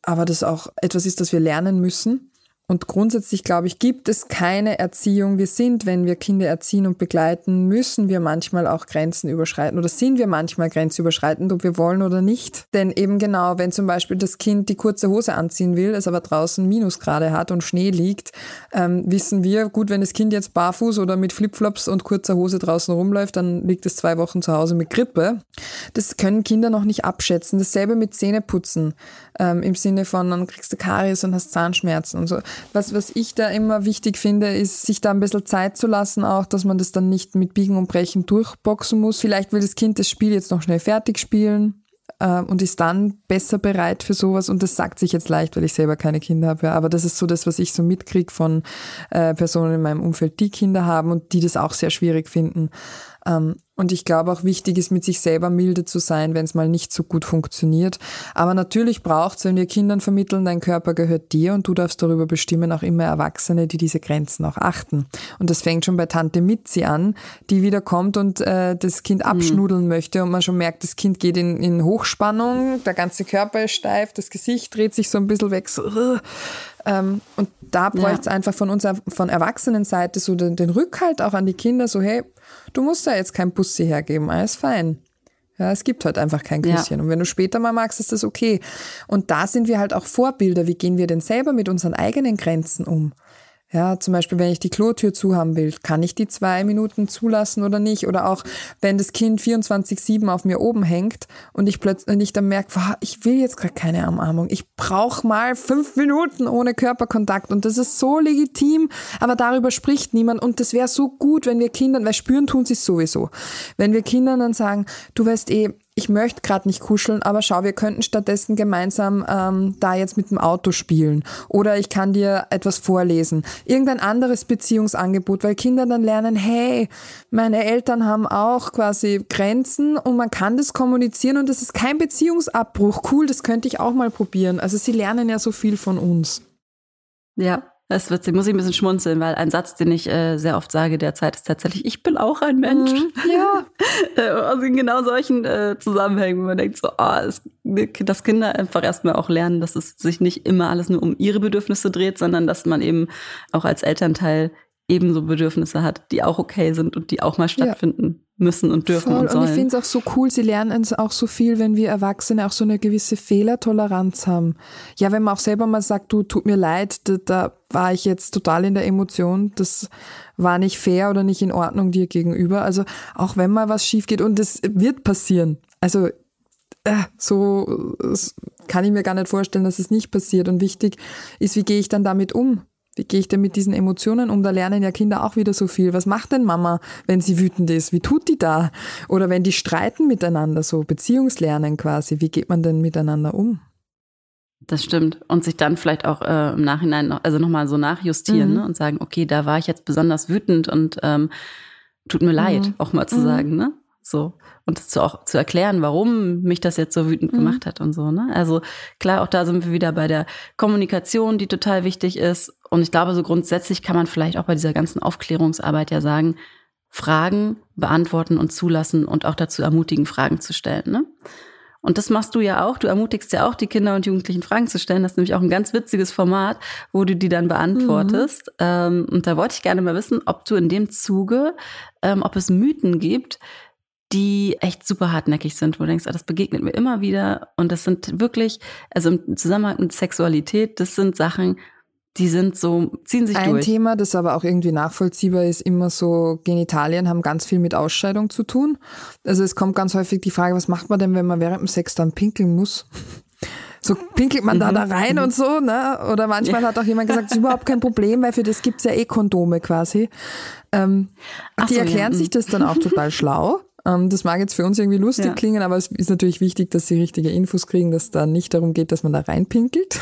aber das auch etwas ist, das wir lernen müssen. Und grundsätzlich, glaube ich, gibt es keine Erziehung. Wir sind, wenn wir Kinder erziehen und begleiten, müssen wir manchmal auch Grenzen überschreiten oder sind wir manchmal grenzüberschreitend, ob wir wollen oder nicht. Denn eben genau, wenn zum Beispiel das Kind die kurze Hose anziehen will, es aber draußen Minusgrade hat und Schnee liegt, ähm, wissen wir, gut, wenn das Kind jetzt barfuß oder mit Flipflops und kurzer Hose draußen rumläuft, dann liegt es zwei Wochen zu Hause mit Grippe. Das können Kinder noch nicht abschätzen. Dasselbe mit Zähneputzen ähm, im Sinne von, dann kriegst du Karies und hast Zahnschmerzen und so. Was, was ich da immer wichtig finde, ist, sich da ein bisschen Zeit zu lassen, auch, dass man das dann nicht mit Biegen und Brechen durchboxen muss. Vielleicht will das Kind das Spiel jetzt noch schnell fertig spielen äh, und ist dann besser bereit für sowas. Und das sagt sich jetzt leicht, weil ich selber keine Kinder habe. Ja. Aber das ist so das, was ich so mitkriege von äh, Personen in meinem Umfeld, die Kinder haben und die das auch sehr schwierig finden. Ähm, und ich glaube auch wichtig ist, mit sich selber milde zu sein, wenn es mal nicht so gut funktioniert. Aber natürlich braucht es, wenn wir Kindern vermitteln, dein Körper gehört dir und du darfst darüber bestimmen, auch immer Erwachsene, die diese Grenzen auch achten. Und das fängt schon bei Tante Mitzi an, die wieder kommt und äh, das Kind mhm. abschnudeln mhm. möchte und man schon merkt, das Kind geht in, in Hochspannung, der ganze Körper ist steif, das Gesicht dreht sich so ein bisschen weg. So, ähm, und da bräuchte es ja. einfach von uns, von Erwachsenenseite so den, den Rückhalt auch an die Kinder, so hey, du musst da jetzt kein Bussi hergeben, alles fein. Ja, es gibt halt einfach kein Küsschen. Ja. Und wenn du später mal magst, ist das okay. Und da sind wir halt auch Vorbilder. Wie gehen wir denn selber mit unseren eigenen Grenzen um? Ja, zum Beispiel, wenn ich die Klotür zu haben will, kann ich die zwei Minuten zulassen oder nicht? Oder auch, wenn das Kind 24-7 auf mir oben hängt und ich plötzlich dann merke, ich will jetzt gerade keine Umarmung. Ich brauche mal fünf Minuten ohne Körperkontakt und das ist so legitim, aber darüber spricht niemand und das wäre so gut, wenn wir Kindern, weil spüren tun sie sowieso. Wenn wir Kindern dann sagen, du weißt eh, ich möchte gerade nicht kuscheln, aber schau, wir könnten stattdessen gemeinsam ähm, da jetzt mit dem Auto spielen. Oder ich kann dir etwas vorlesen. Irgendein anderes Beziehungsangebot, weil Kinder dann lernen, hey, meine Eltern haben auch quasi Grenzen und man kann das kommunizieren und das ist kein Beziehungsabbruch. Cool, das könnte ich auch mal probieren. Also sie lernen ja so viel von uns. Ja, das wird, muss ich ein bisschen schmunzeln, weil ein Satz, den ich äh, sehr oft sage derzeit, ist tatsächlich, ich bin auch ein Mensch. Mhm, ja. Also in genau solchen äh, Zusammenhängen, wo man denkt so, ah, es, dass Kinder einfach erstmal auch lernen, dass es sich nicht immer alles nur um ihre Bedürfnisse dreht, sondern dass man eben auch als Elternteil ebenso Bedürfnisse hat, die auch okay sind und die auch mal stattfinden ja. Müssen und dürfen Voll. und sollen. Und ich finde es auch so cool, sie lernen es auch so viel, wenn wir Erwachsene auch so eine gewisse Fehlertoleranz haben. Ja, wenn man auch selber mal sagt, du, tut mir leid, da, da war ich jetzt total in der Emotion, das war nicht fair oder nicht in Ordnung dir gegenüber. Also auch wenn mal was schief geht und es wird passieren. Also äh, so kann ich mir gar nicht vorstellen, dass es nicht passiert. Und wichtig ist, wie gehe ich dann damit um? Wie gehe ich denn mit diesen Emotionen um? Da lernen ja Kinder auch wieder so viel. Was macht denn Mama, wenn sie wütend ist? Wie tut die da? Oder wenn die streiten miteinander, so Beziehungslernen quasi. Wie geht man denn miteinander um? Das stimmt. Und sich dann vielleicht auch äh, im Nachhinein noch, also nochmal so nachjustieren mhm. ne? und sagen, okay, da war ich jetzt besonders wütend und ähm, tut mir leid, mhm. auch mal zu mhm. sagen, ne? So. Und das zu, auch zu erklären, warum mich das jetzt so wütend mhm. gemacht hat und so, ne? Also klar, auch da sind wir wieder bei der Kommunikation, die total wichtig ist. Und ich glaube, so grundsätzlich kann man vielleicht auch bei dieser ganzen Aufklärungsarbeit ja sagen, Fragen beantworten und zulassen und auch dazu ermutigen, Fragen zu stellen, ne? Und das machst du ja auch. Du ermutigst ja auch die Kinder und Jugendlichen Fragen zu stellen. Das ist nämlich auch ein ganz witziges Format, wo du die dann beantwortest. Mhm. Und da wollte ich gerne mal wissen, ob du in dem Zuge, ähm, ob es Mythen gibt, die echt super hartnäckig sind, wo du denkst, ah, das begegnet mir immer wieder. Und das sind wirklich, also im Zusammenhang mit Sexualität, das sind Sachen, die sind so, ziehen sich Ein durch. Thema, das aber auch irgendwie nachvollziehbar ist, immer so, Genitalien haben ganz viel mit Ausscheidung zu tun. Also es kommt ganz häufig die Frage, was macht man denn, wenn man während dem Sex dann pinkeln muss? So pinkelt man da da rein und so, ne? Oder manchmal hat auch jemand gesagt, das ist überhaupt kein Problem, weil für das gibt's ja eh Kondome quasi. Ähm, die so, ja, erklären mhm. sich das dann auch total schlau. Ähm, das mag jetzt für uns irgendwie lustig Ja. klingen, aber es ist natürlich wichtig, dass sie richtige Infos kriegen, dass da nicht darum geht, dass man da reinpinkelt.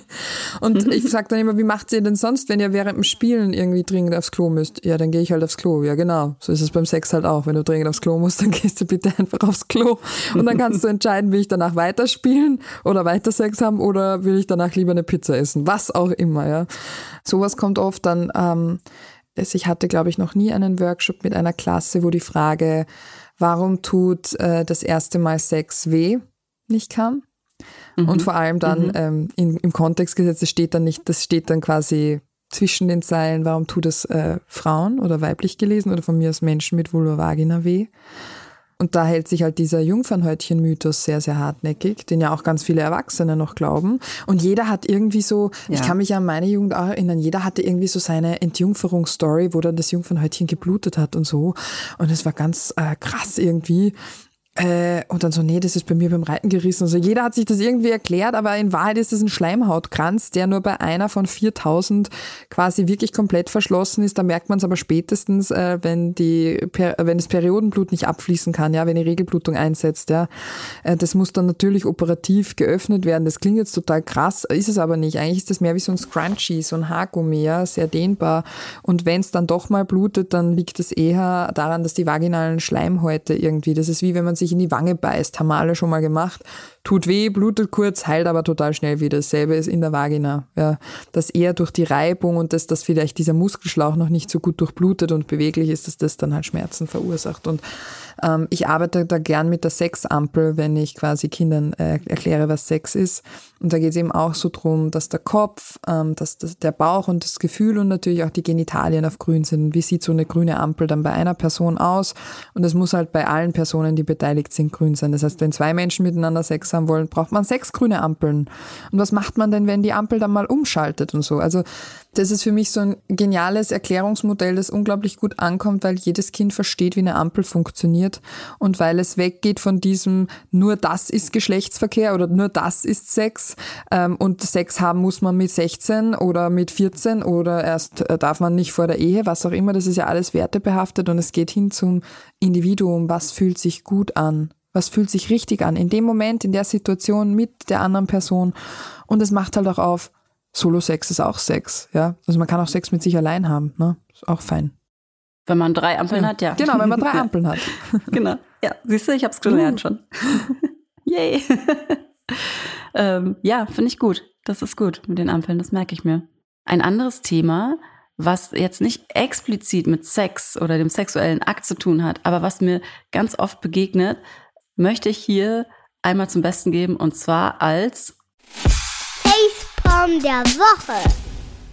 und ich sage dann immer, wie macht ihr denn sonst, wenn ihr während dem Spielen irgendwie dringend aufs Klo müsst? Ja, dann gehe ich halt aufs Klo. Ja, genau. So ist es beim Sex halt auch. Wenn du dringend aufs Klo musst, dann gehst du bitte einfach aufs Klo. Und dann kannst du entscheiden, will ich danach weiterspielen oder weiter Sex haben oder will ich danach lieber eine Pizza essen. Was auch immer, ja. Sowas kommt oft dann, ähm, ich hatte, glaube ich, noch nie einen Workshop mit einer Klasse, wo die Frage, warum tut äh, das erste Mal Sex weh, nicht kam. Und vor allem dann ähm, in, im Kontext gesetzt, das steht dann nicht, das steht dann quasi zwischen den Zeilen, warum tut es äh, Frauen oder weiblich gelesen oder von mir aus Menschen mit Vulva Vagina weh. Und da hält sich halt dieser Jungfernhäutchen-Mythos sehr, sehr hartnäckig, den ja auch ganz viele Erwachsene noch glauben. Und jeder hat irgendwie so, ich Ja. kann mich an meine Jugend auch erinnern, jeder hatte irgendwie so seine Entjungferungsstory, wo dann das Jungfernhäutchen geblutet hat und so. Und es war ganz äh, krass irgendwie. Äh, und dann so, nee, das ist bei mir beim Reiten gerissen. Also jeder hat sich das irgendwie erklärt, aber in Wahrheit ist es ein Schleimhautkranz, der nur bei einer von 4000 quasi wirklich komplett verschlossen ist. Da merkt man es aber spätestens, äh, wenn die, per wenn das Periodenblut nicht abfließen kann, ja, wenn die Regelblutung einsetzt, ja. Äh, das muss dann natürlich operativ geöffnet werden. Das klingt jetzt total krass, ist es aber nicht. Eigentlich ist das mehr wie so ein Scrunchie, so ein Haargummi, ja, sehr dehnbar. Und wenn es dann doch mal blutet, dann liegt es eher daran, dass die vaginalen Schleimhäute irgendwie, das ist wie wenn man sich in die Wange beißt, haben wir alle schon mal gemacht. Tut weh, blutet kurz, heilt aber total schnell wieder. Dasselbe ist in der Vagina. Ja, dass eher durch die Reibung und dass, dass vielleicht dieser Muskelschlauch noch nicht so gut durchblutet und beweglich ist, dass das dann halt Schmerzen verursacht. Und ähm, ich arbeite da gern mit der Sexampel, wenn ich quasi Kindern äh, erkläre, was Sex ist. Und da geht es eben auch so drum, dass der Kopf, ähm, dass das, der Bauch und das Gefühl und natürlich auch die Genitalien auf grün sind. Wie sieht so eine grüne Ampel dann bei einer Person aus? Und es muss halt bei allen Personen, die beteiligt sind, grün sein. Das heißt, wenn zwei Menschen miteinander Sex haben wollen, braucht man sechs grüne Ampeln. Und was macht man denn, wenn die Ampel dann mal umschaltet und so? Also das ist für mich so ein geniales Erklärungsmodell, das unglaublich gut ankommt, weil jedes Kind versteht, wie eine Ampel funktioniert und weil es weggeht von diesem nur das ist Geschlechtsverkehr oder nur das ist Sex ähm, und Sex haben muss man mit 16 oder mit 14 oder erst äh, darf man nicht vor der Ehe, was auch immer, das ist ja alles wertebehaftet und es geht hin zum Individuum, was fühlt sich gut an, was fühlt sich richtig an in dem Moment, in der Situation mit der anderen Person und es macht halt auch auf, Solo-Sex ist auch Sex, ja. Also man kann auch Sex mit sich allein haben, ne? Ist auch fein. Wenn man drei Ampeln hat, ja. Genau, wenn man drei Ja, Ampeln hat. Genau. Ja, siehst du, ich hab's gelernt schon. Yay. ähm, ja, finde ich gut. Das ist gut mit den Ampeln, das merke ich mir. Ein anderes Thema, was jetzt nicht explizit mit Sex oder dem sexuellen Akt zu tun hat, aber was mir ganz oft begegnet, möchte ich hier einmal zum Besten geben und zwar als Facepalm der Woche.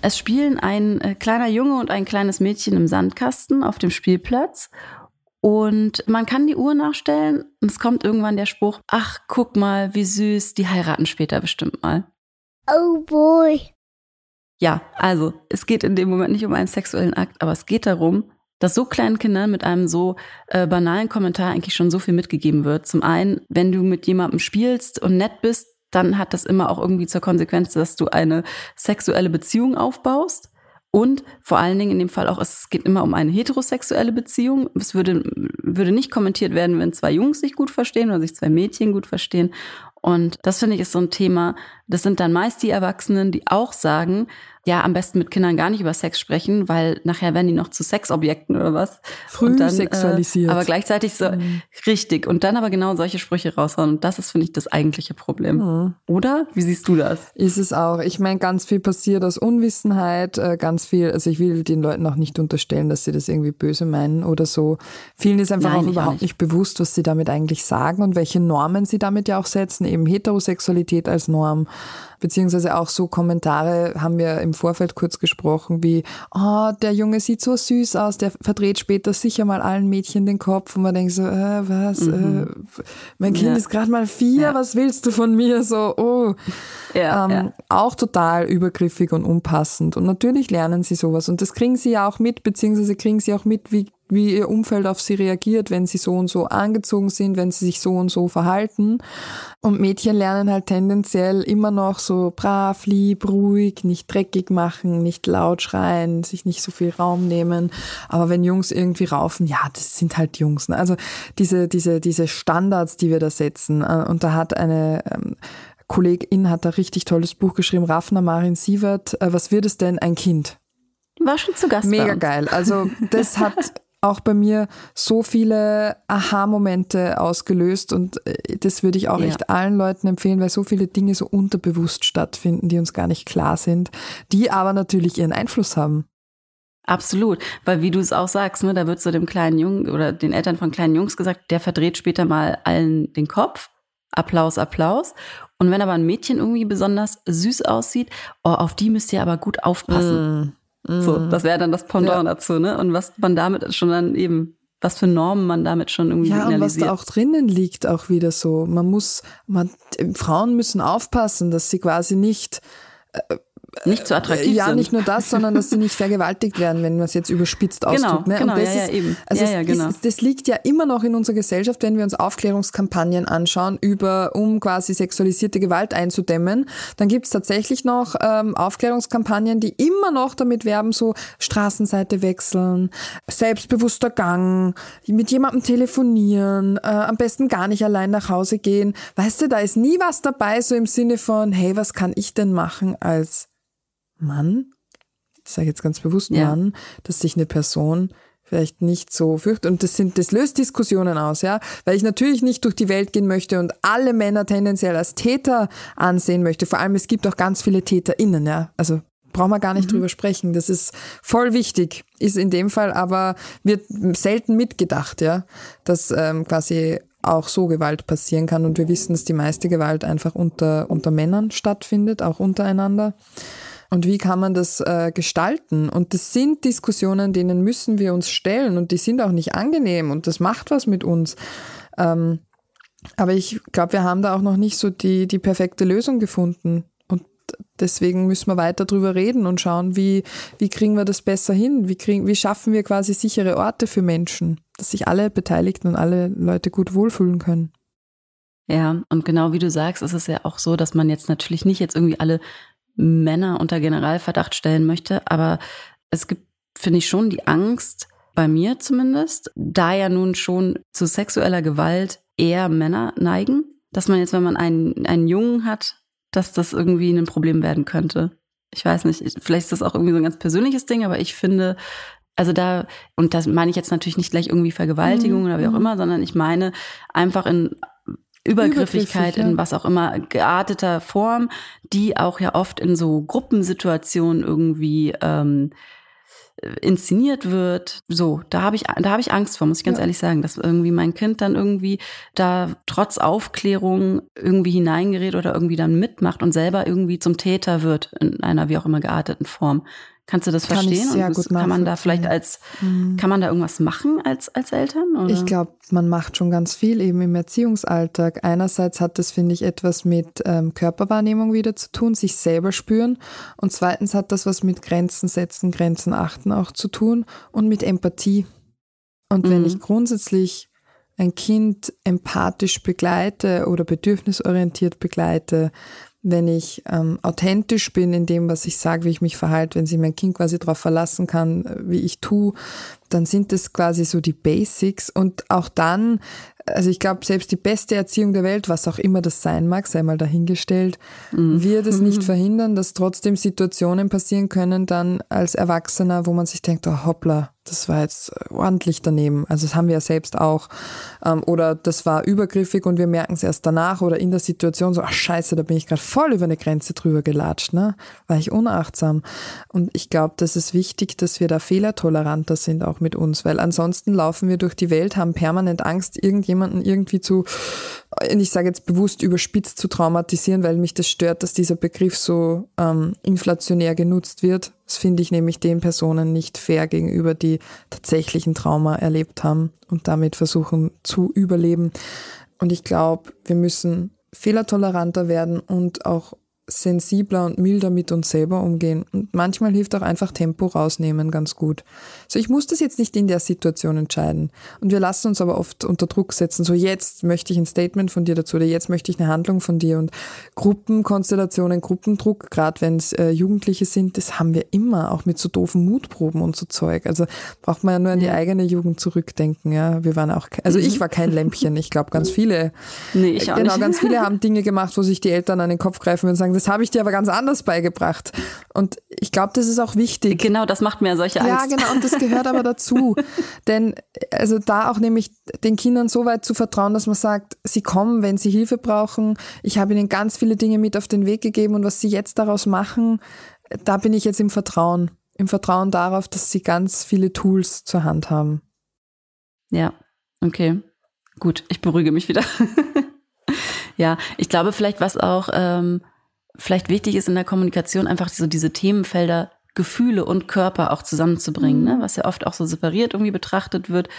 Es spielen ein äh, kleiner Junge und ein kleines Mädchen im Sandkasten auf dem Spielplatz. Und man kann die Uhr nachstellen und es kommt irgendwann der Spruch, ach, guck mal, wie süß, die heiraten später bestimmt mal. Oh boy. Ja, also es geht in dem Moment nicht um einen sexuellen Akt, aber es geht darum, dass so kleinen Kindern mit einem so äh, banalen Kommentar eigentlich schon so viel mitgegeben wird. Zum einen, wenn du mit jemandem spielst und nett bist, dann hat das immer auch irgendwie zur Konsequenz, dass du eine sexuelle Beziehung aufbaust. Und vor allen Dingen in dem Fall auch, es geht immer um eine heterosexuelle Beziehung. Es würde, würde nicht kommentiert werden, wenn zwei Jungs sich gut verstehen oder sich zwei Mädchen gut verstehen. Und das finde ich ist so ein Thema. Das sind dann meist die Erwachsenen, die auch sagen, ja, am besten mit Kindern gar nicht über Sex sprechen, weil nachher werden die noch zu Sexobjekten oder was. Früh dann, sexualisiert. Äh, aber gleichzeitig so, richtig. Und dann aber genau solche Sprüche raushauen. Und das ist, finde ich, das eigentliche Problem. Oder? Wie siehst du das? Ist es auch. Ich meine, ganz viel passiert aus Unwissenheit, äh, ganz viel, also ich will den Leuten auch nicht unterstellen, dass sie das irgendwie böse meinen oder so. Vielen ist einfach Nein, auch ich auch überhaupt nicht. nicht bewusst, was sie damit eigentlich sagen und welche Normen sie damit ja auch setzen, eben Heterosexualität als Norm Beziehungsweise auch so Kommentare haben wir im Vorfeld kurz gesprochen, wie, oh, der Junge sieht so süß aus, der verdreht später sicher mal allen Mädchen den Kopf und man denkt so, äh, was, mhm. äh, mein Kind ja. ist gerade mal vier, ja. was willst du von mir? So, oh. Ja, ähm, ja. Auch total übergriffig und unpassend. Und natürlich lernen sie sowas. Und das kriegen sie ja auch mit, beziehungsweise kriegen sie auch mit, wie wie ihr Umfeld auf sie reagiert, wenn sie so und so angezogen sind, wenn sie sich so und so verhalten. Und Mädchen lernen halt tendenziell immer noch so brav, lieb, ruhig, nicht dreckig machen, nicht laut schreien, sich nicht so viel Raum nehmen. Aber wenn Jungs irgendwie raufen, ja, das sind halt Jungs. Ne? Also diese, diese, diese Standards, die wir da setzen. Äh, und da hat eine ähm, Kollegin hat ein richtig tolles Buch geschrieben, Raffner Marin Sievert, äh, Was wird es denn, ein Kind? War schon zu Gast. Mega geil. Also das hat auch bei mir so viele Aha-Momente ausgelöst und äh, das würde ich auch ja. echt allen Leuten empfehlen, weil so viele Dinge so unterbewusst stattfinden, die uns gar nicht klar sind, die aber natürlich ihren Einfluss haben. Absolut, weil wie du es auch sagst, ne, da wird so dem kleinen Jungen oder den Eltern von kleinen Jungs gesagt, der verdreht später mal allen den Kopf. Applaus, Applaus. Und wenn aber ein Mädchen irgendwie besonders süß aussieht, oh, auf die müsst ihr aber gut aufpassen. Mm. So, mhm. das wäre dann das Pendant ja. dazu, ne? Und was man damit schon dann eben, was für Normen man damit schon irgendwie. Ja, und was da auch drinnen liegt, auch wieder so. Man muss, man, Frauen müssen aufpassen, dass sie quasi nicht äh, nicht so attraktiv ja, sind. Ja, nicht nur das, sondern dass sie nicht vergewaltigt werden, wenn man es jetzt überspitzt genau, ausdrückt. Ne? Genau, und das ja, ja, eben. Also ja, ja, genau. Ist, das liegt ja immer noch in unserer Gesellschaft, wenn wir uns Aufklärungskampagnen anschauen, über um quasi sexualisierte Gewalt einzudämmen. Dann gibt es tatsächlich noch ähm, Aufklärungskampagnen, die immer noch damit werben, so Straßenseite wechseln, selbstbewusster Gang, mit jemandem telefonieren, äh, am besten gar nicht allein nach Hause gehen. Weißt du, da ist nie was dabei, so im Sinne von, hey, was kann ich denn machen als Mann, ich sage jetzt ganz bewusst ja. Mann, dass sich eine Person vielleicht nicht so fürchtet. Und das sind, das löst Diskussionen aus, ja. Weil ich natürlich nicht durch die Welt gehen möchte und alle Männer tendenziell als Täter ansehen möchte. Vor allem, es gibt auch ganz viele TäterInnen, ja. Also brauchen wir gar nicht mhm. drüber sprechen. Das ist voll wichtig. Ist in dem Fall aber, wird selten mitgedacht, ja. Dass ähm, quasi auch so Gewalt passieren kann. Und wir wissen, dass die meiste Gewalt einfach unter, unter Männern stattfindet, auch untereinander. Und wie kann man das äh, gestalten? Und das sind Diskussionen, denen müssen wir uns stellen und die sind auch nicht angenehm und das macht was mit uns. Ähm, aber ich glaube, wir haben da auch noch nicht so die, die perfekte Lösung gefunden. Und deswegen müssen wir weiter drüber reden und schauen, wie, wie kriegen wir das besser hin? Wie, kriegen, wie schaffen wir quasi sichere Orte für Menschen, dass sich alle Beteiligten und alle Leute gut wohlfühlen können? Ja, und genau wie du sagst, ist es ja auch so, dass man jetzt natürlich nicht jetzt irgendwie alle Männer unter Generalverdacht stellen möchte. Aber es gibt, finde ich, schon die Angst, bei mir zumindest, da ja nun schon zu sexueller Gewalt eher Männer neigen, dass man jetzt, wenn man einen, einen Jungen hat, dass das irgendwie ein Problem werden könnte. Ich weiß nicht, vielleicht ist das auch irgendwie so ein ganz persönliches Ding, aber ich finde, also da, und das meine ich jetzt natürlich nicht gleich irgendwie Vergewaltigung mhm. oder wie auch mhm. immer, sondern ich meine einfach in Übergriffigkeit ja. in was auch immer gearteter Form, die auch ja oft in so Gruppensituationen irgendwie ähm, inszeniert wird. So, da habe ich da habe ich Angst vor, muss ich ganz ja. ehrlich sagen, dass irgendwie mein Kind dann irgendwie da trotz Aufklärung irgendwie hineingerät oder irgendwie dann mitmacht und selber irgendwie zum Täter wird in einer wie auch immer gearteten Form. Kannst du das kann verstehen? sehr gut kann man da vielleicht als, mhm. kann man da irgendwas machen als, als Eltern? Oder? Ich glaube, man macht schon ganz viel eben im Erziehungsalltag. Einerseits hat das, finde ich, etwas mit ähm, Körperwahrnehmung wieder zu tun, sich selber spüren. Und zweitens hat das was mit Grenzen setzen, Grenzen achten auch zu tun und mit Empathie. Und mhm. wenn ich grundsätzlich ein Kind empathisch begleite oder bedürfnisorientiert begleite, wenn ich ähm, authentisch bin in dem, was ich sage, wie ich mich verhalte, wenn sich mein Kind quasi darauf verlassen kann, äh, wie ich tue, dann sind das quasi so die Basics. Und auch dann, also ich glaube, selbst die beste Erziehung der Welt, was auch immer das sein mag, sei mal dahingestellt, mhm. wird es nicht verhindern, dass trotzdem Situationen passieren können, dann als Erwachsener, wo man sich denkt, oh hoppla, das war jetzt ordentlich daneben. Also das haben wir ja selbst auch. Ähm, oder das war übergriffig und wir merken es erst danach oder in der Situation so, ach scheiße, da bin ich gerade voll über eine Grenze drüber gelatscht, ne? War ich unachtsam. Und ich glaube, das ist wichtig, dass wir da fehlertoleranter sind, auch mit uns, weil ansonsten laufen wir durch die Welt, haben permanent Angst, irgendjemanden irgendwie zu ich sage jetzt bewusst überspitzt zu traumatisieren, weil mich das stört, dass dieser Begriff so ähm, inflationär genutzt wird. Das finde ich nämlich den Personen nicht fair gegenüber, die tatsächlichen Trauma erlebt haben und damit versuchen zu überleben. Und ich glaube, wir müssen fehlertoleranter werden und auch sensibler und milder mit uns selber umgehen. Und manchmal hilft auch einfach Tempo rausnehmen ganz gut. So, ich muss das jetzt nicht in der Situation entscheiden. Und wir lassen uns aber oft unter Druck setzen. So, jetzt möchte ich ein Statement von dir dazu oder jetzt möchte ich eine Handlung von dir. Und Gruppenkonstellationen, Gruppendruck, gerade wenn es äh, Jugendliche sind, das haben wir immer, auch mit so doofen Mutproben und so Zeug. Also braucht man ja nur an die eigene Jugend zurückdenken. Ja, wir waren auch, also ich war kein Lämpchen. Ich glaube, ganz viele, nee, ich auch genau, nicht. ganz viele haben Dinge gemacht, wo sich die Eltern an den Kopf greifen und sagen, das habe ich dir aber ganz anders beigebracht. Und ich glaube, das ist auch wichtig. Genau, das macht mir solche Angst. Ja, genau, und das gehört aber dazu. Denn also da auch nämlich den Kindern so weit zu vertrauen, dass man sagt, sie kommen, wenn sie Hilfe brauchen. Ich habe ihnen ganz viele Dinge mit auf den Weg gegeben und was sie jetzt daraus machen, da bin ich jetzt im Vertrauen. Im Vertrauen darauf, dass sie ganz viele Tools zur Hand haben. Ja, okay. Gut, ich beruhige mich wieder. ja, ich glaube vielleicht, was auch ähm, vielleicht wichtig ist in der Kommunikation, einfach so diese Themenfelder Gefühle und Körper auch zusammenzubringen, ne? was ja oft auch so separiert irgendwie betrachtet wird.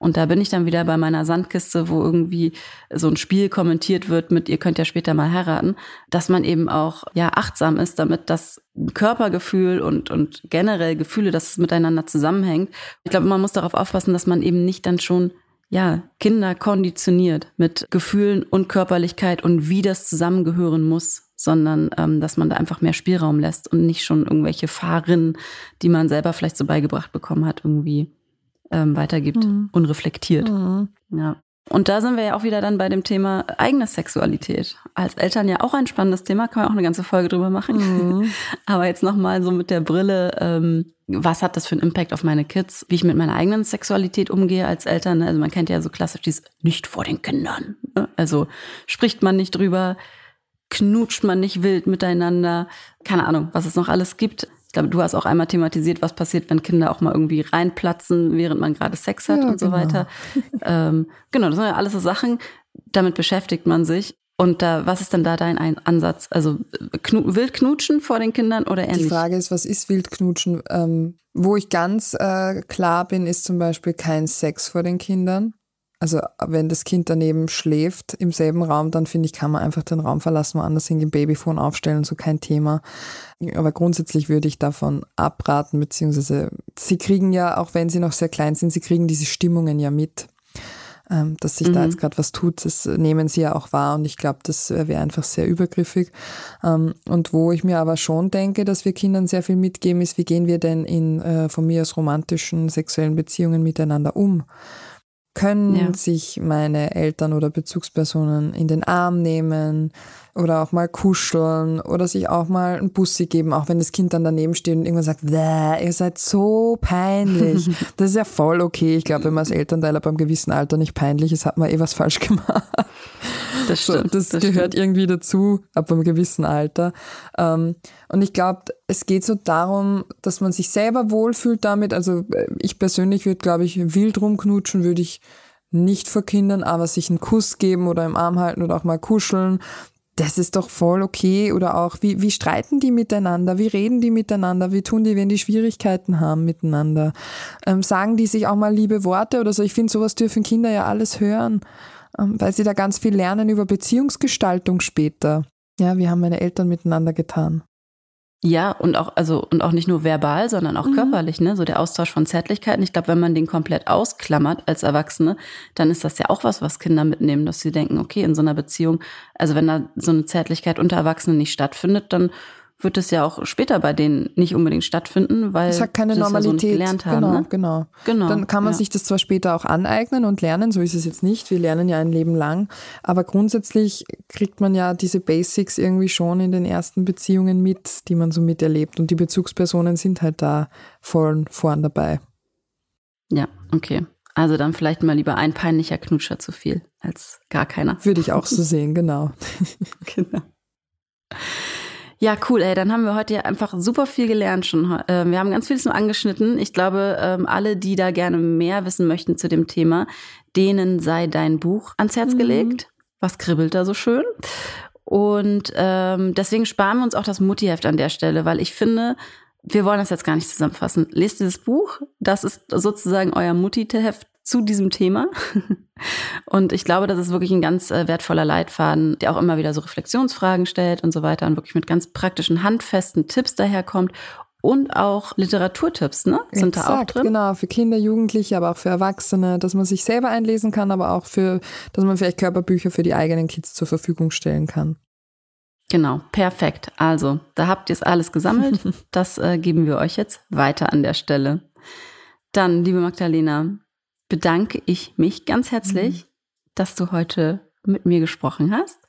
Und da bin ich dann wieder bei meiner Sandkiste, wo irgendwie so ein Spiel kommentiert wird mit, ihr könnt ja später mal heiraten, dass man eben auch ja achtsam ist, damit das Körpergefühl und, und generell Gefühle, dass es miteinander zusammenhängt. Ich glaube, man muss darauf aufpassen, dass man eben nicht dann schon ja, Kinder konditioniert mit Gefühlen und Körperlichkeit und wie das zusammengehören muss sondern ähm, dass man da einfach mehr Spielraum lässt und nicht schon irgendwelche Fahrrinnen, die man selber vielleicht so beigebracht bekommen hat, irgendwie ähm, weitergibt, mhm. unreflektiert. Mhm. Ja. Und da sind wir ja auch wieder dann bei dem Thema eigene Sexualität. Als Eltern ja auch ein spannendes Thema, kann man auch eine ganze Folge drüber machen. Mhm. Aber jetzt nochmal so mit der Brille, ähm, was hat das für einen Impact auf meine Kids, wie ich mit meiner eigenen Sexualität umgehe als Eltern. Also man kennt ja so klassisch dieses nicht vor den Kindern. Ne? Also spricht man nicht drüber, knutscht man nicht wild miteinander. Keine Ahnung, was es noch alles gibt. Ich glaube, du hast auch einmal thematisiert, was passiert, wenn Kinder auch mal irgendwie reinplatzen, während man gerade Sex hat ja, und so genau. weiter. ähm, genau, das sind ja alles so Sachen, damit beschäftigt man sich. Und da, was ist denn da dein Ansatz? Also knu wild knutschen vor den Kindern oder eher Die? Frage ist, was ist wild knutschen? Ähm, wo ich ganz äh, klar bin, ist zum Beispiel kein Sex vor den Kindern. Also wenn das Kind daneben schläft im selben Raum, dann finde ich, kann man einfach den Raum verlassen, woanders hingehen, Babyphone aufstellen, so kein Thema. Aber grundsätzlich würde ich davon abraten, beziehungsweise sie kriegen ja, auch wenn sie noch sehr klein sind, sie kriegen diese Stimmungen ja mit. Ähm, dass sich mhm. da jetzt gerade was tut, das nehmen sie ja auch wahr und ich glaube, das wäre einfach sehr übergriffig. Ähm, und wo ich mir aber schon denke, dass wir Kindern sehr viel mitgeben, ist, wie gehen wir denn in äh, von mir aus romantischen sexuellen Beziehungen miteinander um? Können ja. sich meine Eltern oder Bezugspersonen in den Arm nehmen oder auch mal kuscheln oder sich auch mal ein Bussi geben, auch wenn das Kind dann daneben steht und irgendwann sagt, ihr seid so peinlich. Das ist ja voll okay. Ich glaube, wenn man als Elternteil ab einem gewissen Alter nicht peinlich ist, hat man eh was falsch gemacht. Das stimmt. So, das, das gehört stimmt. irgendwie dazu, ab einem gewissen Alter. Ähm, und ich glaube, es geht so darum, dass man sich selber wohlfühlt damit. Also äh, ich persönlich würde, glaube ich, wild rumknutschen, würde ich nicht vor Kindern, aber sich einen Kuss geben oder im Arm halten oder auch mal kuscheln, das ist doch voll okay. Oder auch, wie, wie streiten die miteinander? Wie reden die miteinander? Wie tun die, wenn die Schwierigkeiten haben miteinander? Ähm, sagen die sich auch mal liebe Worte oder so? Ich finde, sowas dürfen Kinder ja alles hören. Ähm, weil sie da ganz viel lernen über Beziehungsgestaltung später. Ja, wie haben meine Eltern miteinander getan? Ja, und auch, also, und auch nicht nur verbal, sondern auch mhm. körperlich, ne? So der Austausch von Zärtlichkeiten. Ich glaube, wenn man den komplett ausklammert als Erwachsene, dann ist das ja auch was, was Kinder mitnehmen, dass sie denken, okay, in so einer Beziehung, also wenn da so eine Zärtlichkeit unter Erwachsenen nicht stattfindet, dann wird es ja auch später bei denen nicht unbedingt stattfinden, weil es hat keine das Normalität. Ja so gelernt haben. Genau, ne? genau. genau. Dann kann man ja. sich das zwar später auch aneignen und lernen, so ist es jetzt nicht. Wir lernen ja ein Leben lang, aber grundsätzlich kriegt man ja diese Basics irgendwie schon in den ersten Beziehungen mit, die man so miterlebt und die Bezugspersonen sind halt da voll vorn dabei. Ja, okay. Also dann vielleicht mal lieber ein peinlicher Knutscher zu viel als gar keiner. Würde ich auch so sehen, genau. genau. Ja, cool, ey. Dann haben wir heute ja einfach super viel gelernt schon. Äh, wir haben ganz vieles nur angeschnitten. Ich glaube, ähm, alle, die da gerne mehr wissen möchten zu dem Thema, denen sei dein Buch ans Herz Mhm. gelegt. Was kribbelt da so schön? Und ähm, deswegen sparen wir uns auch das Muttiheft an der Stelle, weil ich finde, wir wollen das jetzt gar nicht zusammenfassen. Lest dieses Buch, das ist sozusagen euer Mutti-Heft zu diesem Thema. Und ich glaube, das ist wirklich ein ganz äh, wertvoller Leitfaden, der auch immer wieder so Reflexionsfragen stellt und so weiter und wirklich mit ganz praktischen, handfesten Tipps daherkommt und auch Literaturtipps, ne? Sind Exakt, da auch drin? Genau, für Kinder, Jugendliche, aber auch für Erwachsene, dass man sich selber einlesen kann, aber auch für, dass man vielleicht Körperbücher für die eigenen Kids zur Verfügung stellen kann. Genau, perfekt. Also, da habt ihr es alles gesammelt. Das äh, geben wir euch jetzt weiter an der Stelle. Dann, liebe Magdalena, bedanke ich mich ganz herzlich, dass du heute mit mir gesprochen hast.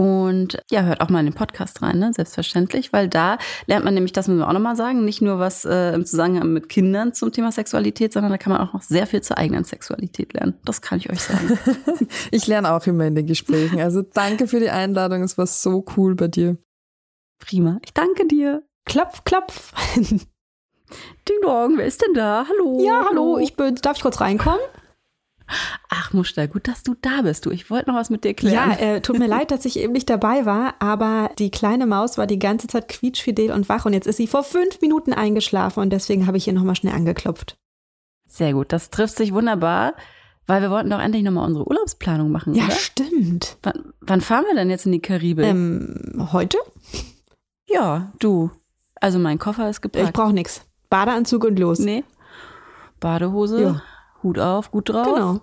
Und ja, hört auch mal in den Podcast rein, ne? selbstverständlich, weil da lernt man nämlich, das müssen wir auch nochmal sagen, nicht nur was äh, im Zusammenhang mit Kindern zum Thema Sexualität, sondern da kann man auch noch sehr viel zur eigenen Sexualität lernen. Das kann ich euch sagen. Ich lerne auch immer in den Gesprächen. Also danke für die Einladung. Es war so cool bei dir. Prima. Ich danke dir. Klopf, klopf. Ding Dong, wer ist denn da? Hallo. Ja, hallo, ich bin, darf ich kurz reinkommen? Ach, Muster, gut, dass du da bist. Du, ich wollte noch was mit dir klären. Ja, äh, tut mir leid, dass ich eben nicht dabei war, aber die kleine Maus war die ganze Zeit quietschfidel und wach und jetzt ist sie vor fünf Minuten eingeschlafen und deswegen habe ich hier nochmal schnell angeklopft. Sehr gut, das trifft sich wunderbar, weil wir wollten doch endlich nochmal unsere Urlaubsplanung machen, Ja, oder? stimmt. Wann, wann fahren wir denn jetzt in die Karibik? Ähm, heute? ja, du. Also mein Koffer ist Ich gepackt. brauche nichts. Badeanzug und los. nee. Badehose, Ja. Hut auf, gut drauf. Genau.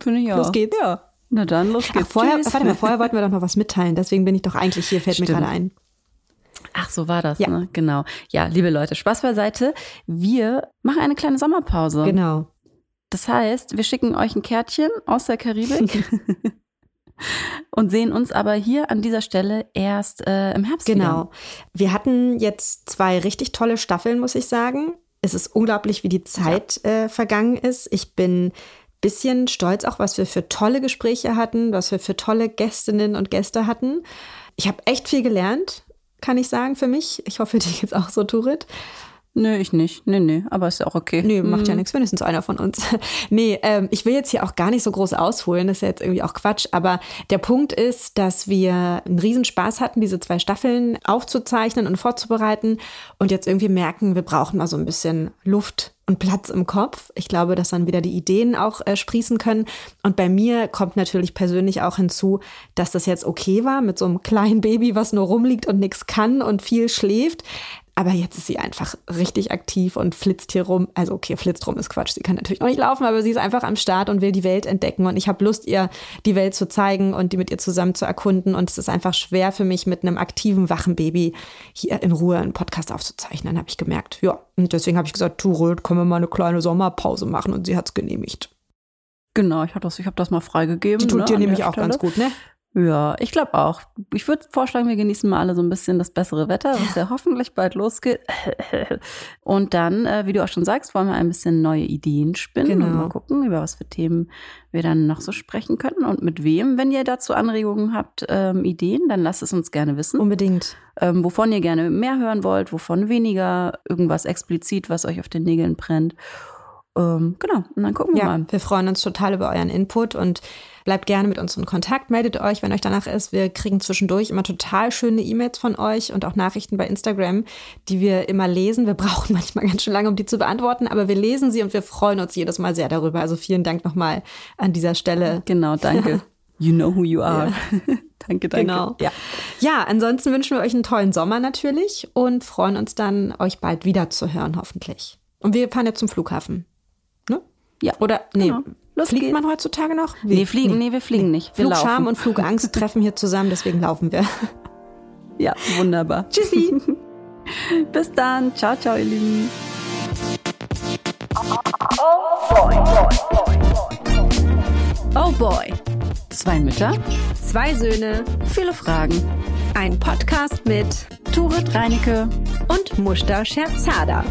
Finde ich auch. Los geht's. Ja. Na dann, los Ach, geht's. vorher, Tschüss. warte mal, vorher wollten wir doch noch was mitteilen. Deswegen bin ich doch eigentlich hier, fällt mir Stimmt. gerade ein. Ach, so war das, Ja. ne? Genau. Ja, liebe Leute, Spaß beiseite. Wir machen eine kleine Sommerpause. Genau. Das heißt, wir schicken euch ein Kärtchen aus der Karibik und sehen uns aber hier an dieser Stelle erst äh, im Herbst Genau. Wir hatten jetzt zwei richtig tolle Staffeln, muss ich sagen. Es ist unglaublich, wie die Zeit äh, vergangen ist. Ich bin bisschen stolz auch, was wir für tolle Gespräche hatten, was wir für tolle Gästinnen und Gäste hatten. Ich habe echt viel gelernt, kann ich sagen, für mich. Ich hoffe, dir geht's auch so, Turit. Nö, ich nicht. Nee, nee, aber ist ja auch okay. Nee, macht ja Mhm. nichts, wenigstens einer von uns. nee, ähm, ich will jetzt hier auch gar nicht so groß ausholen, das ist ja jetzt irgendwie auch Quatsch, aber der Punkt ist, dass wir einen Riesenspaß hatten, diese zwei Staffeln aufzuzeichnen und vorzubereiten und jetzt irgendwie merken, wir brauchen mal so ein bisschen Luft und Platz im Kopf. Ich glaube, dass dann wieder die Ideen auch äh, sprießen können. Und bei mir kommt natürlich persönlich auch hinzu, dass das jetzt okay war mit so einem kleinen Baby, was nur rumliegt und nichts kann und viel schläft. Aber jetzt ist sie einfach richtig aktiv und flitzt hier rum. Also okay, flitzt rum ist Quatsch. Sie kann natürlich auch nicht laufen, aber sie ist einfach am Start und will die Welt entdecken. Und ich habe Lust, ihr die Welt zu zeigen und die mit ihr zusammen zu erkunden. Und es ist einfach schwer für mich, mit einem aktiven, wachen Baby hier in Ruhe einen Podcast aufzuzeichnen, habe ich gemerkt. Ja, und deswegen habe ich gesagt, Turut, können wir mal eine kleine Sommerpause machen? Und sie hat es genehmigt. Genau, ich habe das, ich hab das mal freigegeben. Die tut ne, dir nämlich auch ganz Stelle. gut, ne? Ja, ich glaube auch. Ich würde vorschlagen, wir genießen mal alle so ein bisschen das bessere Wetter, was ja hoffentlich bald losgeht. Und dann, äh, wie du auch schon sagst, wollen wir ein bisschen neue Ideen spinnen und Genau. mal gucken, über was für Themen wir dann noch so sprechen könnten und mit wem. Wenn ihr dazu Anregungen habt, ähm, Ideen, dann lasst es uns gerne wissen. Unbedingt. ähm, wovon ihr gerne mehr hören wollt, wovon weniger, irgendwas explizit, was euch auf den Nägeln brennt. Ähm, genau, und dann gucken wir Ja, mal. wir freuen uns total über euren Input und bleibt gerne mit uns in Kontakt. Meldet euch, wenn euch danach ist. Wir kriegen zwischendurch immer total schöne E-Mails von euch und auch Nachrichten bei Instagram, die wir immer lesen. Wir brauchen manchmal ganz schön lange, um die zu beantworten, aber wir lesen sie und wir freuen uns jedes Mal sehr darüber. Also vielen Dank nochmal an dieser Stelle. Genau, danke. You know who you are. danke, danke. Genau. Ja. Ja, ansonsten wünschen wir euch einen tollen Sommer natürlich und freuen uns dann, euch bald wieder zu hören, hoffentlich. Und wir fahren jetzt zum Flughafen. Ja, Oder, nee, genau. Los fliegt geht's. man heutzutage noch? Nee, fliegen, nee, wir fliegen nicht. Wir Flugscham laufen. und Flugangst treffen hier zusammen, deswegen laufen wir. Ja, wunderbar. Tschüssi. Bis dann. Ciao, ciao, ihr Lieben. Oh boy. Zwei Mütter, Zwei Söhne, viele Fragen. ein Podcast mit Turit Reinecke und Mushta Scherzada.